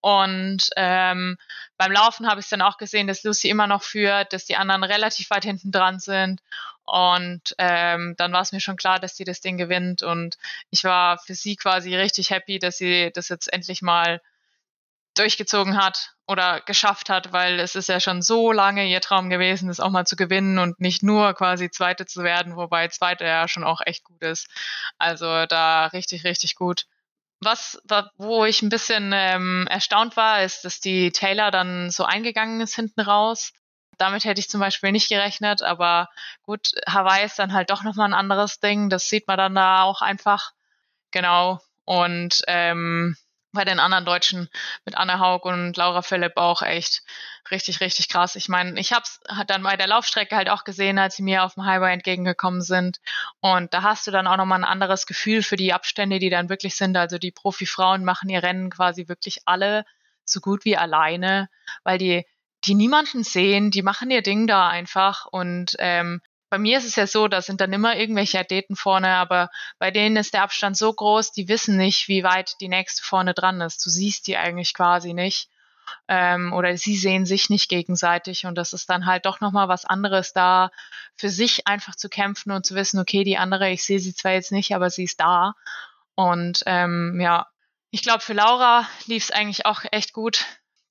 Und ähm, beim Laufen habe ich dann auch gesehen, dass Lucy immer noch führt, dass die anderen relativ weit hinten dran sind. Und ähm, dann war es mir schon klar, dass sie das Ding gewinnt. Und ich war für sie quasi richtig happy, dass sie das jetzt endlich mal durchgezogen hat oder geschafft hat, weil es ist ja schon so lange ihr Traum gewesen, das auch mal zu gewinnen und nicht nur quasi Zweite zu werden, wobei Zweite ja schon auch echt gut ist. Also da richtig, richtig gut. Was, wo ich ein bisschen ähm, erstaunt war, ist, dass die Taylor dann so eingegangen ist hinten raus. Damit hätte ich zum Beispiel nicht gerechnet, aber gut, Hawaii ist dann halt doch nochmal ein anderes Ding. Das sieht man dann da auch einfach. Genau. Und ähm, bei den anderen Deutschen mit Anne Haug und Laura Philipp auch echt richtig, richtig krass. Ich meine, ich habe es dann bei der Laufstrecke halt auch gesehen, als sie mir auf dem Highway entgegengekommen sind. Und da hast du dann auch nochmal ein anderes Gefühl für die Abstände, die dann wirklich sind. Also die Profifrauen machen ihr Rennen quasi wirklich alle so gut wie alleine, weil die die niemanden sehen, die machen ihr Ding da einfach und ähm, bei mir ist es ja so, da sind dann immer irgendwelche Athleten vorne, aber bei denen ist der Abstand so groß, die wissen nicht, wie weit die nächste vorne dran ist. Du siehst die eigentlich quasi nicht. Ähm, oder sie sehen sich nicht gegenseitig und das ist dann halt doch nochmal was anderes da, für sich einfach zu kämpfen und zu wissen, okay, die andere, ich sehe sie zwar jetzt nicht, aber sie ist da. Und ähm, ja, ich glaube, für Laura lief es eigentlich auch echt gut,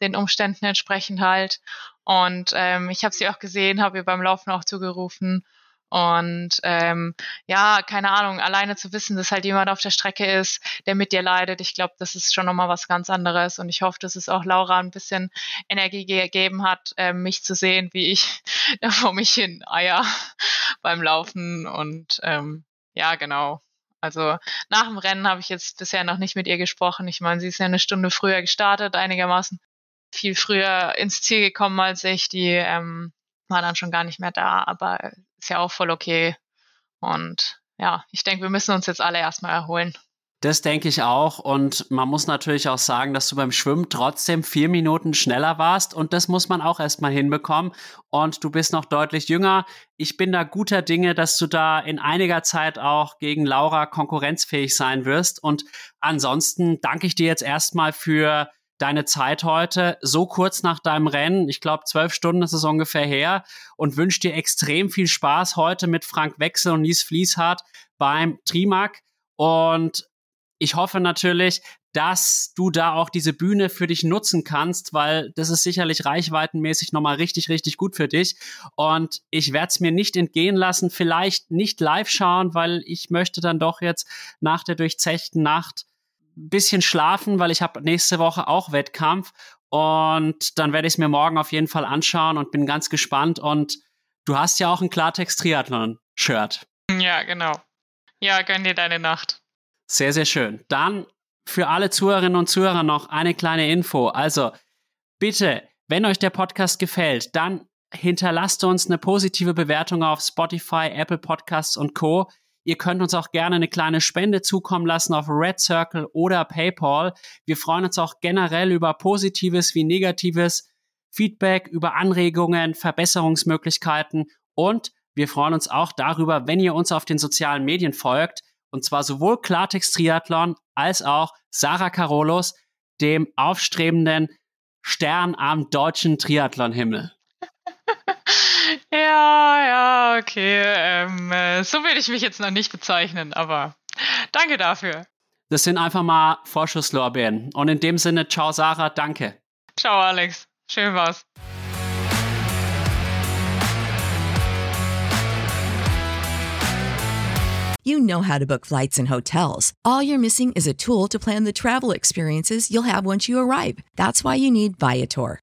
den Umständen entsprechend halt. Und ähm, ich habe sie auch gesehen, habe ihr beim Laufen auch zugerufen. Und ähm, ja, keine Ahnung, alleine zu wissen, dass halt jemand auf der Strecke ist, der mit dir leidet, ich glaube, das ist schon nochmal was ganz anderes. Und ich hoffe, dass es auch Laura ein bisschen Energie gegeben hat, äh, mich zu sehen, wie ich da vor mich hin eier beim Laufen. Und ähm, ja, genau. Also nach dem Rennen habe ich jetzt bisher noch nicht mit ihr gesprochen. Ich meine, sie ist ja eine Stunde früher gestartet, einigermaßen viel früher ins Ziel gekommen als ich. Die ähm, war dann schon gar nicht mehr da, aber ist ja auch voll okay. Und ja, ich denke, wir müssen uns jetzt alle erstmal erholen. Das denke ich auch. Und man muss natürlich auch sagen, dass du beim Schwimmen trotzdem vier Minuten schneller warst. Und das muss man auch erstmal hinbekommen. Und du bist noch deutlich jünger. Ich bin da guter Dinge, dass du da in einiger Zeit auch gegen Laura konkurrenzfähig sein wirst. Und ansonsten danke ich dir jetzt erstmal für deine Zeit heute, so kurz nach deinem Rennen, ich glaube zwölf Stunden ist es ungefähr her, und wünsche dir extrem viel Spaß heute mit Frank Wechsel und Nies Fließhardt beim Trimark. Und ich hoffe natürlich, dass du da auch diese Bühne für dich nutzen kannst, weil das ist sicherlich reichweitenmäßig nochmal richtig, richtig gut für dich. Und ich werde es mir nicht entgehen lassen, vielleicht nicht live schauen, weil ich möchte dann doch jetzt nach der durchzechten Nacht bisschen schlafen, weil ich habe nächste Woche auch Wettkampf und dann werde ich es mir morgen auf jeden Fall anschauen und bin ganz gespannt. Und du hast ja auch ein Klartext-Triathlon-Shirt. Ja, genau. Ja, gönn dir deine Nacht. Sehr, sehr schön. Dann für alle Zuhörerinnen und Zuhörer noch eine kleine Info. Also bitte, wenn euch der Podcast gefällt, dann hinterlasst uns eine positive Bewertung auf Spotify, Apple Podcasts und Co. Ihr könnt uns auch gerne eine kleine Spende zukommen lassen auf Red Circle oder PayPal. Wir freuen uns auch generell über positives wie negatives Feedback, über Anregungen, Verbesserungsmöglichkeiten und wir freuen uns auch darüber, wenn ihr uns auf den sozialen Medien folgt. Und zwar sowohl Klartext Triathlon als auch Sarah Carolos, dem aufstrebenden Stern am deutschen Triathlonhimmel. Ja, ja, okay. Ähm, äh, so will ich mich jetzt noch nicht bezeichnen, aber danke dafür. Das sind einfach mal Vorschusslorbeeren. Und in dem Sinne, ciao Sarah, danke. Ciao Alex, schön war's. You know how to book flights and hotels. All you're missing is a tool to plan the travel experiences you'll have once you arrive. That's why you need Viator.